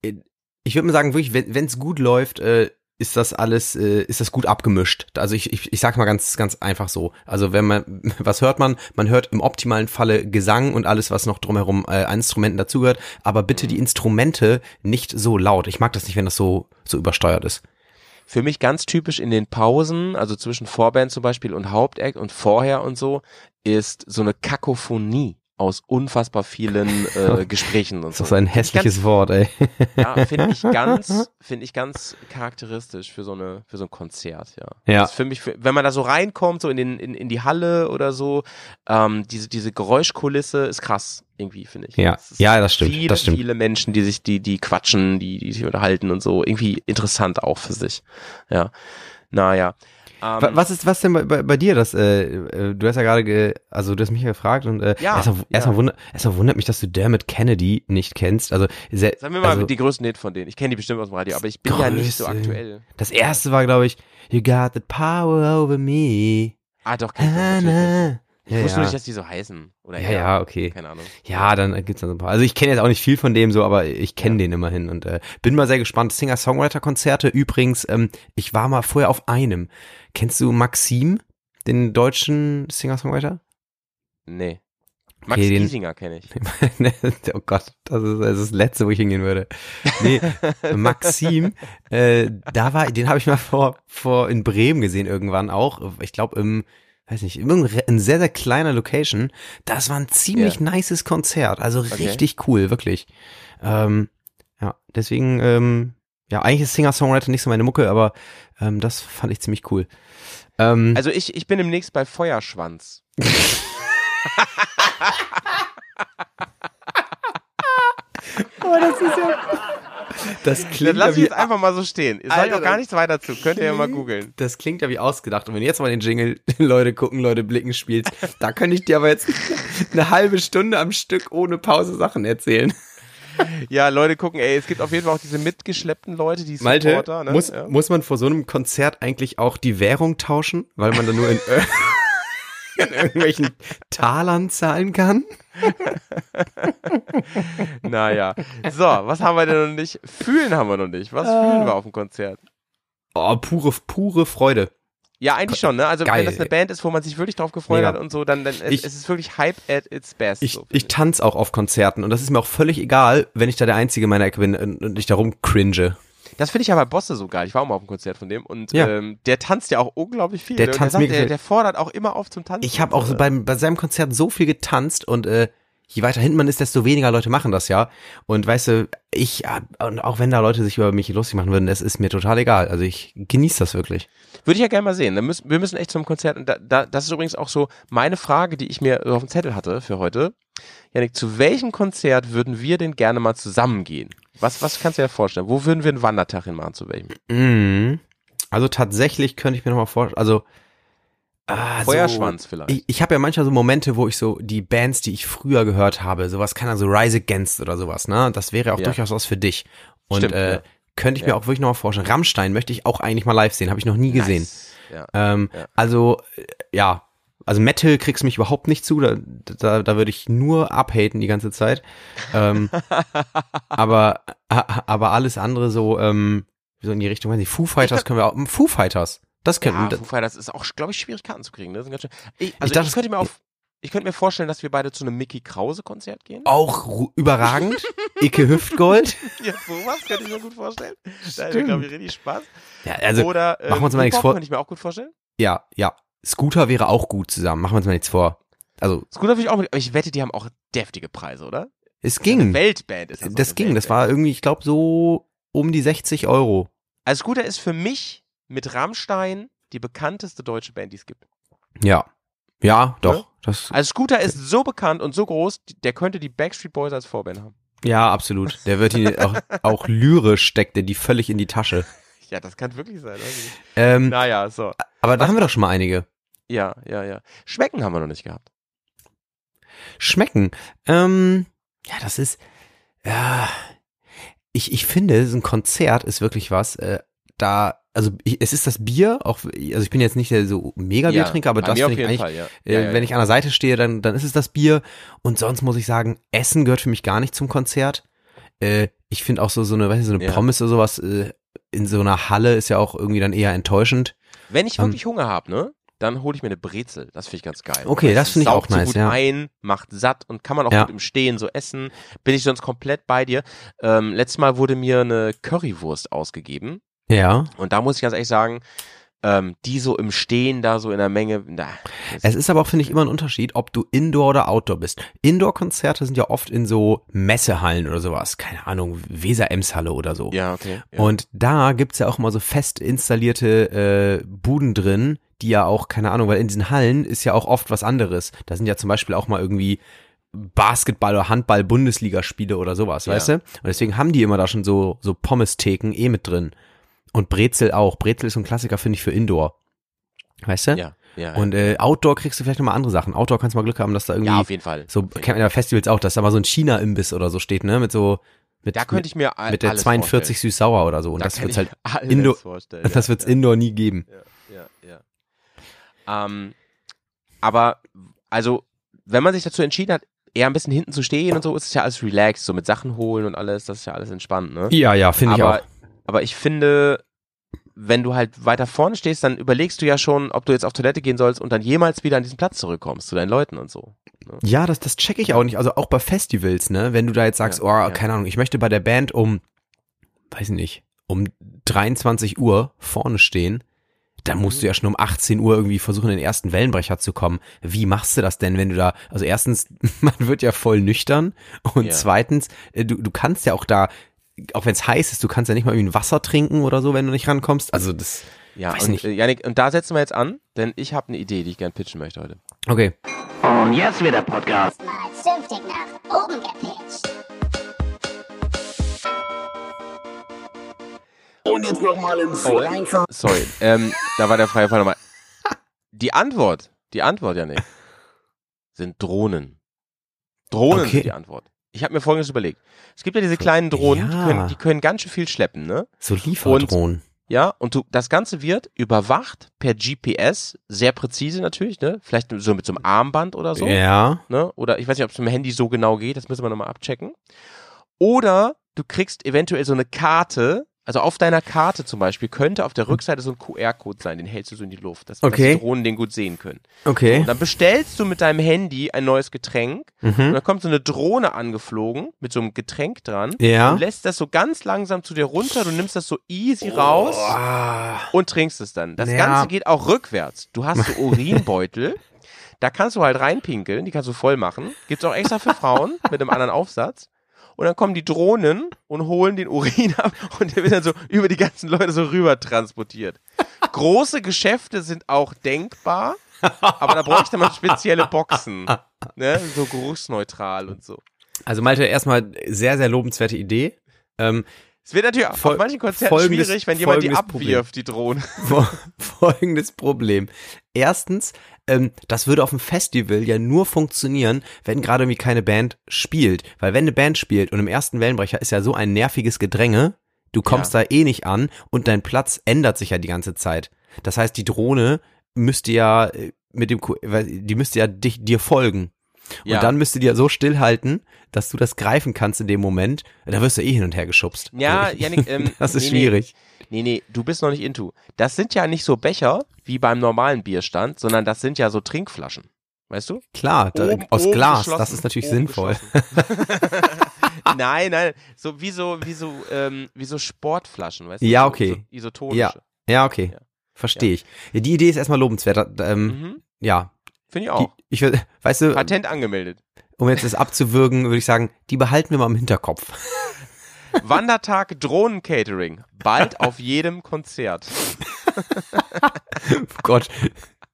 ich würde mal sagen, wirklich, wenn es gut läuft, äh, ist das alles, äh, ist das gut abgemischt. Also ich, ich, ich sag mal ganz, ganz einfach so. Also wenn man, was hört man? Man hört im optimalen Falle Gesang und alles, was noch drumherum äh, an Instrumenten dazugehört, aber bitte die Instrumente nicht so laut. Ich mag das nicht, wenn das so, so übersteuert ist. Für mich ganz typisch in den Pausen, also zwischen Vorband zum Beispiel und Hauptact und vorher und so, ist so eine Kakophonie aus unfassbar vielen äh, Gesprächen und Das so. ist so ein hässliches Wort, ey. Ja, finde ich ganz, finde ich ganz charakteristisch für so eine, für so ein Konzert, ja. Ja. Das ist für mich, wenn man da so reinkommt, so in den, in, in die Halle oder so, ähm, diese, diese Geräuschkulisse ist krass, irgendwie, finde ich. Ja. Ist Ja, das stimmt, Viele, das stimmt. viele Menschen, die sich, die, die quatschen, die, die sich unterhalten und so, irgendwie interessant auch für sich. Ja. Naja. Ähm, Wa- Was ist was denn bei, bei, bei dir das? Äh, äh, du hast ja gerade, ge, also du hast mich ja gefragt und äh, Ja, erstmal, ja. erstmal, wundert, erstmal wundert mich, dass du Dermot Kennedy nicht kennst. Also, sehr, Sagen wir mal also die größten Hit von denen. Ich kenne die bestimmt aus dem Radio, aber ich bin ja nicht so aktuell. das erste war, glaube ich, You got the power over me. Ah, doch, kenn ich. Ich Ja, wusste ja. nicht, dass die so heißen. Oder Ja, ja, okay. Keine Ahnung. Ja, dann gibt's dann so ein paar. Also ich kenne jetzt auch nicht viel von dem so, aber ich kenne den immerhin und äh, bin mal sehr gespannt. Singer-Songwriter-Konzerte übrigens. Ähm, ich war mal vorher auf einem. Kennst du Maxim, den deutschen Singer-Songwriter? Nee. Max Okay, den- Giesinger kenne ich. oh Gott, das ist, das ist das Letzte, wo ich hingehen würde. Nee, Maxim, äh, da war, den habe ich mal vor, vor in Bremen gesehen irgendwann auch. Ich glaube im, weiß nicht, in sehr, sehr kleiner Location. Das war ein ziemlich Ja. nices Konzert. Also richtig cool, wirklich. Ähm, ja, deswegen, ähm, ja, eigentlich ist Singer-Songwriter nicht so meine Mucke, aber ähm, das fand ich ziemlich cool. Ähm, Also ich, ich bin demnächst bei Feuerschwanz. das Das klingt lasse ja ich wie jetzt einfach mal so stehen. Sage Alter, auch gar nichts weiter zu. Könnt ihr ja mal googeln. Das klingt ja wie ausgedacht. Und wenn jetzt mal den Jingle Leute gucken, Leute blicken spielst, da könnte ich dir aber jetzt eine halbe Stunde am Stück ohne Pause Sachen erzählen. Ja, Leute gucken, ey, es gibt auf jeden Fall auch diese mitgeschleppten Leute, die Malte, Supporter. Ne? muss, ja. muss man vor so einem Konzert eigentlich auch die Währung tauschen, weil man dann nur in, in irgendwelchen Talern zahlen kann? Naja. So, was haben wir denn noch nicht? Fühlen haben wir noch nicht. Was fühlen wir auf dem Konzert? Oh, pure, pure Freude. Ja, eigentlich schon, ne? Also Geil, wenn das eine. Band ist, wo man sich wirklich drauf gefreut Mega. hat und so, dann, dann es, Ich- es ist wirklich Hype at its best. Ich, so, ich tanze auch auf Konzerten und das ist mir auch völlig egal, wenn ich da der Einzige in meiner Ecke bin und und ich darum cringe. Das finde ich ja bei Bosse so geil. Ich war auch mal auf einem Konzert von dem und Ja. ähm, der tanzt ja auch unglaublich viel. Der tanzt sagt, mega der, der fordert auch immer auf zum Tanzen. Ich habe auch so und beim, bei seinem Konzert so viel getanzt und äh, je weiter hinten man ist, desto weniger Leute machen das ja. Und weißt du, ich, ja, und auch wenn da Leute sich über mich lustig machen würden, das ist mir total egal. Also ich genieße das wirklich. Würde ich ja gerne mal sehen. Wir müssen echt zum Konzert. Und da, da, das ist übrigens auch so meine Frage, die ich mir auf dem Zettel hatte für heute. Janik, zu welchem Konzert würden wir denn gerne mal zusammengehen? Was, was kannst du dir vorstellen? Wo würden wir einen Wandertag hinmachen? Zu welchem? Mhm. Also tatsächlich könnte ich mir noch mal vorstellen, also ah, Feuerschwanz so, vielleicht. Ich, ich habe ja manchmal so Momente, wo ich so die Bands, die ich früher gehört habe, sowas kann also Rise Against oder sowas, ne? Das wäre auch Ja. durchaus was für dich. Und Stimmt, äh, ja. könnte ich mir Ja. auch wirklich noch mal vorstellen. Rammstein möchte ich auch eigentlich mal live sehen, habe ich noch nie gesehen. Nice. Ja. Ähm. Also, äh, ja, also Metal kriegst mich überhaupt nicht zu, da, da, da würde ich nur abhaten die ganze Zeit. Ähm, aber, aber alles andere so, ähm, so in die Richtung, weiß nicht, Foo Fighters können wir auch, Foo Fighters, das könnten, Ja, Foo Fighters ist auch, glaube ich, schwierig Karten zu kriegen. Ne? Das sind ganz schön, ich, also ich, dachte, könnte mir auch, ich könnte mir vorstellen, dass wir beide zu einem Mickey Krause Konzert gehen. auch überragend, Icke Hüftgold. Ja, sowas könnte ich mir gut vorstellen. Da hätte Stimmt. glaube ich richtig Spaß. Ja, also, Oder ähm, machen wir uns mal nichts vor. Könnte ich mir auch gut vorstellen. ja, ja, Scooter wäre auch gut zusammen, machen wir uns mal nichts vor. Also, Scooter würde ich auch mit, aber ich wette, die haben auch deftige Preise, oder? es ging, Weltband ist das. das ging, das Weltband. war irgendwie, ich glaube, so um die 60 Euro. Also Scooter ist für mich mit Rammstein die bekannteste deutsche Band, die es gibt. Ja, ja, doch, Ja? das, Also Scooter ist so bekannt und so groß, der könnte die Backstreet Boys als Vorband haben. Ja, absolut. Der wird ihn auch, auch lyrisch steckt er die völlig in die Tasche. Ja, das kann wirklich sein. nicht. Ähm, Naja, so. aber da was- haben wir doch schon mal einige. Ja, ja, ja. Schmecken haben wir noch nicht gehabt. Schmecken. Ähm, ja, das ist, ja, ich, ich finde, so ein Konzert ist wirklich was, äh, da, also ich, es ist das Bier, auch, also ich bin jetzt nicht der so mega Biertrinker, aber bei das finde ich eigentlich, Fall, ja. äh, ja, ja, wenn ja. ich an der Seite stehe, dann, dann ist es das Bier. Und sonst muss ich sagen, Essen gehört für mich gar nicht zum Konzert. Äh, ich finde auch so, so eine, weiß ich, so eine Ja. Pommes oder sowas, äh, in so einer Halle ist ja auch irgendwie dann eher enttäuschend. Wenn ich Ähm, wirklich Hunger habe, ne, dann hole ich mir eine Brezel. Das finde ich ganz geil. Okay, das finde ich auch nice, so gut ja. ein, macht satt und kann man auch Ja. gut im Stehen so essen. Bin ich sonst komplett bei dir. Ähm, letztes Mal wurde mir eine Currywurst ausgegeben Ja. und da muss ich ganz ehrlich sagen, ähm, die so im Stehen da so in der Menge, na, Es ist aber auch, finde ich, immer ein Unterschied, ob du Indoor oder Outdoor bist. Indoor-Konzerte sind ja oft in so Messehallen oder sowas. Keine Ahnung, Weser-Ems-Halle oder so. ja, okay. Ja. Und da gibt's ja auch immer so fest installierte äh, Buden drin, die ja auch, keine Ahnung, weil in diesen Hallen ist ja auch oft was anderes. Da sind ja zum Beispiel auch mal irgendwie Basketball- oder Handball-Bundesligaspiele oder sowas, Ja. weißt du? Und deswegen haben die immer da schon so, so Pommes-Theken eh mit drin. Und Brezel auch. Brezel ist so ein Klassiker, finde ich, für Indoor. Weißt du? ja, ja, Und äh, Outdoor kriegst du vielleicht nochmal andere Sachen. Outdoor kannst du mal Glück haben, dass da irgendwie ja, auf jeden Fall. so, kennt man ja Festivals auch, dass da mal so ein China-Imbiss oder so steht, ne? Mit so, mit, Da könnte ich mir all- mit der alles 42 süß-sauer oder so. Und Da das ich halt, mir alles Indo- vorstellen. das ja, wird's ja. Indoor nie geben. Ja, ja, ja. Ähm, aber, also, wenn man sich dazu entschieden hat, eher ein bisschen hinten zu stehen und so, ist es ja alles relaxed, so mit Sachen holen und alles, das ist ja alles entspannt, ne? Ja, ja, finde ich auch. Aber ich finde, wenn du halt weiter vorne stehst, dann überlegst du ja schon, ob du jetzt auf Toilette gehen sollst und dann jemals wieder an diesen Platz zurückkommst zu deinen Leuten und so. Ne? Ja, das, das check ich auch nicht. Also auch bei Festivals, ne? Wenn du da jetzt sagst, Ja, oh, ja. keine Ahnung, ich möchte bei der Band um, weiß nicht, um 23 Uhr vorne stehen, dann musst du ja schon um 18 Uhr irgendwie versuchen, in den ersten Wellenbrecher zu kommen. Wie machst du das denn, wenn du da, also erstens, man wird ja voll nüchtern und Ja. zweitens, äh, du, du kannst ja auch da, auch wenn es heiß ist, du kannst ja nicht mal irgendwie ein Wasser trinken oder so, wenn du nicht rankommst. Also das, Ja, Weiß und, nicht. äh, Janik, und da setzen wir jetzt an, denn ich habe eine Idee, die ich gern pitchen möchte heute. okay. Und jetzt wird der Podcast. mal zünftig nach oben gepitcht. Und jetzt nochmal im Freien Sorry, ähm, da war der freie Fall nochmal. Die Antwort, die Antwort, Janik, sind Drohnen. Drohnen Okay. sind die Antwort. Ich habe mir folgendes überlegt. Es gibt ja diese kleinen Drohnen, die, Ja. können, die können ganz schön viel schleppen, ne? So Lieferdrohnen. Ja, und du, das Ganze wird überwacht per GPS, sehr präzise natürlich, ne? Vielleicht so mit so einem Armband oder so. Ja. ne? Oder ich weiß nicht, ob es mit dem Handy so genau geht, das müssen wir nochmal abchecken. Oder du kriegst eventuell so eine Karte, also auf deiner Karte zum Beispiel könnte auf der Rückseite so ein QR-Code sein, den hältst du so in die Luft, dass, Okay. dass die Drohnen den gut sehen können. Okay. Und dann bestellst du mit deinem Handy ein neues Getränk und Mhm. dann kommt so eine Drohne angeflogen mit so einem Getränk dran Ja. und lässt das so ganz langsam zu dir runter, du nimmst das so easy raus Ah. und trinkst es dann. Das Ja. Ganze geht auch rückwärts. Du hast so Urinbeutel, da kannst du halt reinpinkeln, die kannst du voll machen. Gibt's auch extra für Frauen mit einem anderen Aufsatz. Und dann kommen die Drohnen und holen den Urin ab und der wird dann so über die ganzen Leute so rüber transportiert. Große Geschäfte sind auch denkbar, aber da bräuchte man spezielle Boxen. Ne? So geruchsneutral und so. Also Malte, erstmal sehr, sehr lobenswerte Idee. Ähm, Es wird natürlich Fol- auf manchen Konzerten folgendes- schwierig, wenn jemand die folgendes Problem. abwirft, die Drohne. fol- folgendes Problem. Erstens, ähm, das würde auf dem Festival ja nur funktionieren, wenn gerade irgendwie keine Band spielt. Weil wenn eine Band spielt und im ersten Wellenbrecher ist ja so ein nerviges Gedränge, du kommst da eh nicht an und dein Platz ändert sich ja die ganze Zeit. Das heißt, die Drohne müsste ja äh, mit dem, die müsste ja dich, dir folgen. Und Ja. dann müsste die ja so stillhalten, dass du das greifen kannst in dem Moment. Da wirst du eh hin und her geschubst. Ja, Also Janik, ähm, das ist nee, schwierig. Nee, nee, du bist noch nicht into. Das sind ja nicht so Becher wie beim normalen Bierstand, sondern das sind ja so Trinkflaschen. Weißt du? Klar, da, Oben- aus oben Glas, das ist natürlich sinnvoll. nein, nein, so wie so, wie so, ähm, wie so Sportflaschen, weißt du? Ja, okay. So isotonische. Ja, ja, okay. Ja. Verstehe ich. Ja, die Idee ist erstmal lobenswert. Ähm, Mhm. Ja, Finde ich die, auch. ich will, weißt du, Patent angemeldet. um jetzt das abzuwürgen, würde ich sagen, die behalten wir mal im Hinterkopf. Wandertag Drohnen-Catering. Bald auf jedem Konzert. Oh Gott,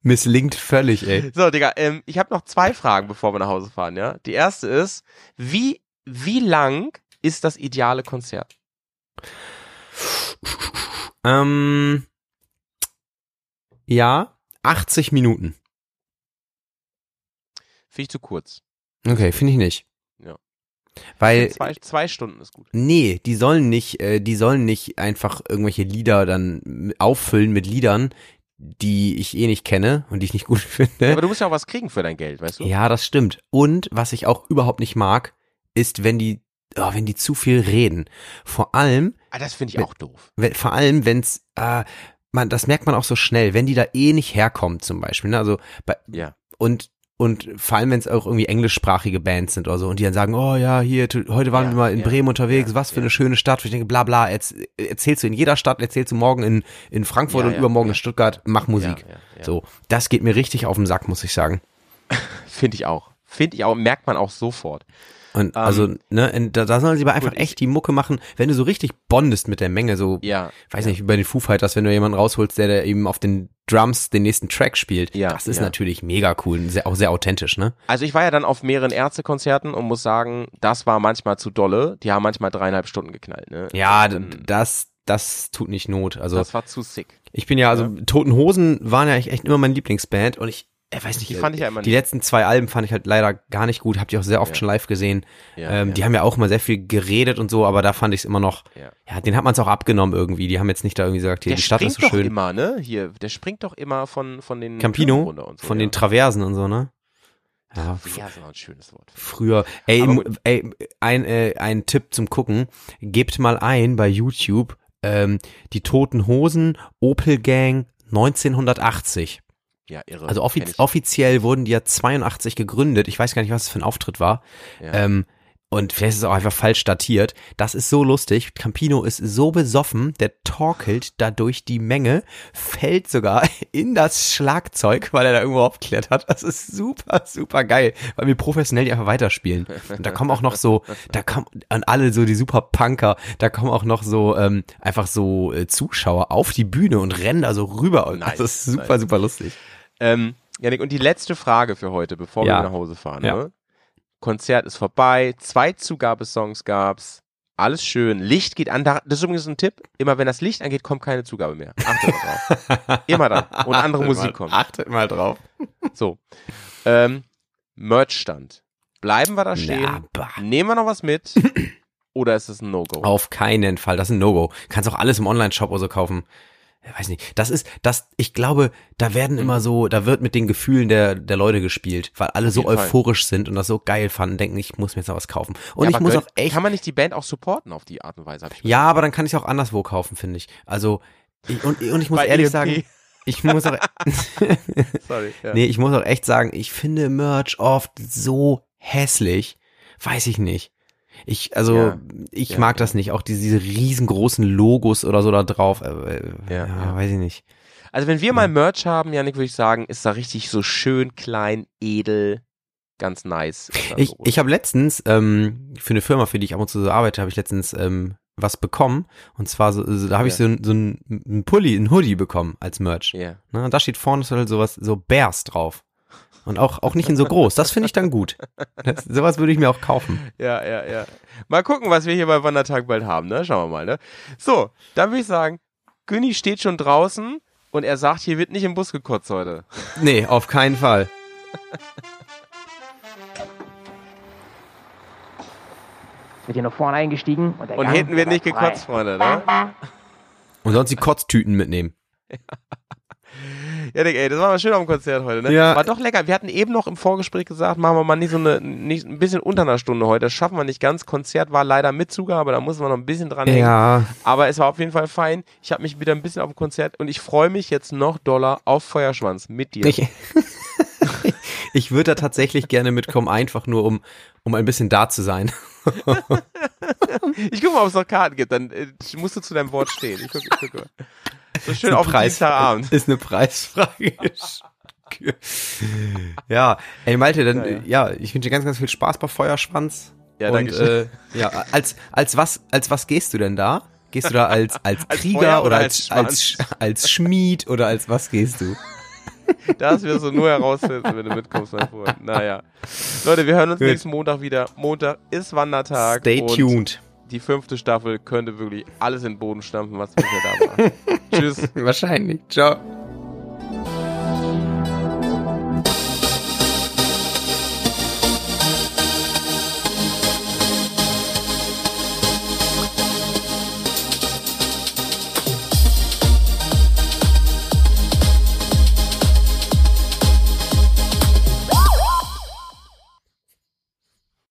misslingt völlig, ey. So, Digga, ähm, ich habe noch zwei Fragen, bevor wir nach Hause fahren, ja? Die erste ist, wie, wie lang ist das ideale Konzert? Ähm, ja, 80 Minuten. Finde ich zu kurz. Okay, finde ich nicht. Ja. Weil, Zwei, zwei Stunden ist gut. nee, die sollen nicht, äh, die sollen nicht einfach irgendwelche Lieder dann auffüllen mit Liedern, die ich eh nicht kenne und die ich nicht gut finde. Aber du musst ja auch was kriegen für dein Geld, weißt du? Ja, das stimmt. Und was ich auch überhaupt nicht mag, ist, wenn die, oh, wenn die zu viel reden. Vor allem, Ah, das finde ich auch doof. wenn, vor allem, wenn's, äh, man, das merkt man auch so schnell, wenn die da eh nicht herkommt, zum Beispiel. Ne? Also bei, Ja. und und vor allem, wenn es auch irgendwie englischsprachige Bands sind oder so und die dann sagen, oh ja, hier, heute waren Ja, wir mal in ja, Bremen unterwegs, ja, was für eine schöne Stadt. Und ich denke, bla bla, erz, erzählst du in jeder Stadt, erzählst du morgen in, in Frankfurt und übermorgen in Stuttgart, mach Musik. So, das geht mir richtig auf den Sack, muss ich sagen. Finde ich auch. Finde ich auch, merkt man auch sofort. Und also, ne, in, da, da sollen sie aber einfach Ähm, gut, echt die Mucke machen, wenn du so richtig bondest mit der Menge, so, Ja. weiß nicht, wie bei den Foo Fighters, wenn du jemanden rausholst, der, der eben auf den Drums den nächsten Track spielt. Ja, das ist ja. natürlich mega cool und sehr, auch sehr authentisch, ne? Also ich war ja dann auf mehreren Ärztekonzerten und muss sagen, das war manchmal zu dolle. Die haben manchmal dreieinhalb Stunden geknallt, ne? Ja, Ähm, das, das tut nicht Not. Also, das war zu sick. ich bin ja, also, Toten Hosen waren ja echt, echt immer meine Lieblingsband und ich, ich weiß nicht, Die fand ich ja immer die nicht. letzten zwei Alben fand ich halt leider gar nicht gut, hab die auch sehr oft Ja. schon live gesehen. Ja, ähm, ja. Die haben ja auch immer sehr viel geredet und so, aber da fand ich es immer noch, Ja. den hat man es auch abgenommen irgendwie. Die haben jetzt nicht da irgendwie gesagt, hier, Der die Stadt ist so doch schön. immer, ne? Hier, der springt doch immer von, von den Campino, so, von den Traversen und so, ne? Ja, ist auch ein schönes Wort. früher. Ey, gut. ey ein, äh, ein Tipp zum Gucken. Gebt mal ein bei YouTube ähm, die Toten Hosen, Opel Gang 1980. Ja, irre. Also offiz offiziell wurden die ja 82 gegründet. Ich weiß gar nicht, was es für ein Auftritt war. Ja. Ähm, und vielleicht ist es auch einfach falsch datiert. Das ist so lustig. Campino ist so besoffen, der torkelt da durch die Menge, fällt sogar in das Schlagzeug, weil er da irgendwo aufklettert. Das ist super, super geil, weil wir professionell die einfach weiterspielen. Und da kommen auch noch so, da kommen an alle so die super Punker, da kommen auch noch so ähm, einfach so äh, Zuschauer auf die Bühne und rennen da so rüber. Und Nice, das ist super, nice. super lustig. Ähm, Janik, und die letzte Frage für heute, bevor Ja. wir nach Hause fahren. Ja. Ne? Konzert ist vorbei, zwei Zugabesongs gab's, alles schön, Licht geht an. Da- Das ist übrigens ein Tipp, immer wenn das Licht angeht, kommt keine Zugabe mehr. Achtet mal drauf. immer dann. Und andere Achtet Musik mal, kommt. Achtet mal drauf. So. Ähm, Merchstand. Bleiben wir da stehen? Na. Nehmen wir noch was mit? Oder ist es ein No-Go? Auf keinen Fall. Das ist ein No-Go. Kannst auch alles im Online-Shop oder so kaufen. Weiß nicht. Das ist, das, ich glaube, da werden immer so, da wird mit den Gefühlen der, der Leute gespielt, weil alle so jeden Fall. euphorisch sind und das so geil fanden, denken, ich muss mir jetzt noch was kaufen. Und Ja, ich muss auch echt, Kann man nicht die Band auch supporten auf die Art und Weise? Ja, aber dann kann ich auch anderswo kaufen, finde ich. Also, ich, und, und ich muss Bei ehrlich EMP. sagen, ich muss auch, Sorry. Ja. nee, ich muss auch echt sagen, ich finde Merch oft so hässlich. Weiß ich nicht. Ich, also, Ja. ich Ja, mag ja. das nicht. Auch diese, diese riesengroßen Logos oder so da drauf. Äh, Ja, ja, weiß ich nicht. Also wenn wir mal Merch haben, Janik, würde ich sagen, ist da richtig so schön, klein, edel, ganz nice. Ich, so. ich habe letztens, ähm, für eine Firma, für die ich ab und zu so arbeite, habe ich letztens ähm, was bekommen. Und zwar, so, so, da habe ich so, so ein, ein Pulli, ein Hoodie bekommen als Merch. Ja. Ne? Da steht vorne so halt sowas, so Bears drauf. Und auch, auch nicht in so groß. Das finde ich dann gut. Das, sowas würde ich mir auch kaufen. Ja, ja, ja. Mal gucken, was wir hier bei Wandertag bald haben, ne? Schauen wir mal, ne? So, dann würde ich sagen, Günni steht schon draußen und er sagt, hier wird nicht im Bus gekotzt heute. Nee, auf keinen Fall. Sind hier nach vorne eingestiegen und der Und Gang hinten wird nicht frei. gekotzt, Freunde, ne? Und sonst die Kotztüten mitnehmen. Janik, ey, das war mal schön auf dem Konzert heute, ne? Ja. War doch lecker. Wir hatten eben noch im Vorgespräch gesagt, machen wir mal nicht so eine, nicht, ein bisschen unter einer Stunde heute. Das schaffen wir nicht ganz. Konzert war leider mit Zugabe, da mussten wir noch ein bisschen dran hängen. Ja, Aber es war auf jeden Fall fein. Ich habe mich wieder ein bisschen auf dem Konzert und ich freue mich jetzt noch doller auf Feuerschwanz mit dir. ich, ich würde da tatsächlich gerne mitkommen, einfach nur um, um ein bisschen da zu sein. Ich gucke mal, ob es noch Karten gibt, dann äh, musst du zu deinem Wort stehen. Ich gucke, ich gucke. So schön Ist auf Dienstagabend. Ist eine Preisfrage. ja, ey Malte, dann, Ja, ja. ja, ich wünsche dir ganz, ganz viel Spaß bei Feuerschwanz. Ja, Und, danke schön. äh, ja, als, als was, als was gehst du denn da? Gehst du da als, als Als Krieger Feuer oder als, als als, als Schmied oder als was gehst du? Das wirst du nur herausfinden, wenn du mitkommst, mein Freund. Naja. Leute, wir hören uns Gut. nächsten Montag wieder. Montag ist Wandertag. Stay tuned. Die fünfte Staffel könnte wirklich alles in den Boden stampfen, was bisher da war. Tschüss. Wahrscheinlich. Ciao.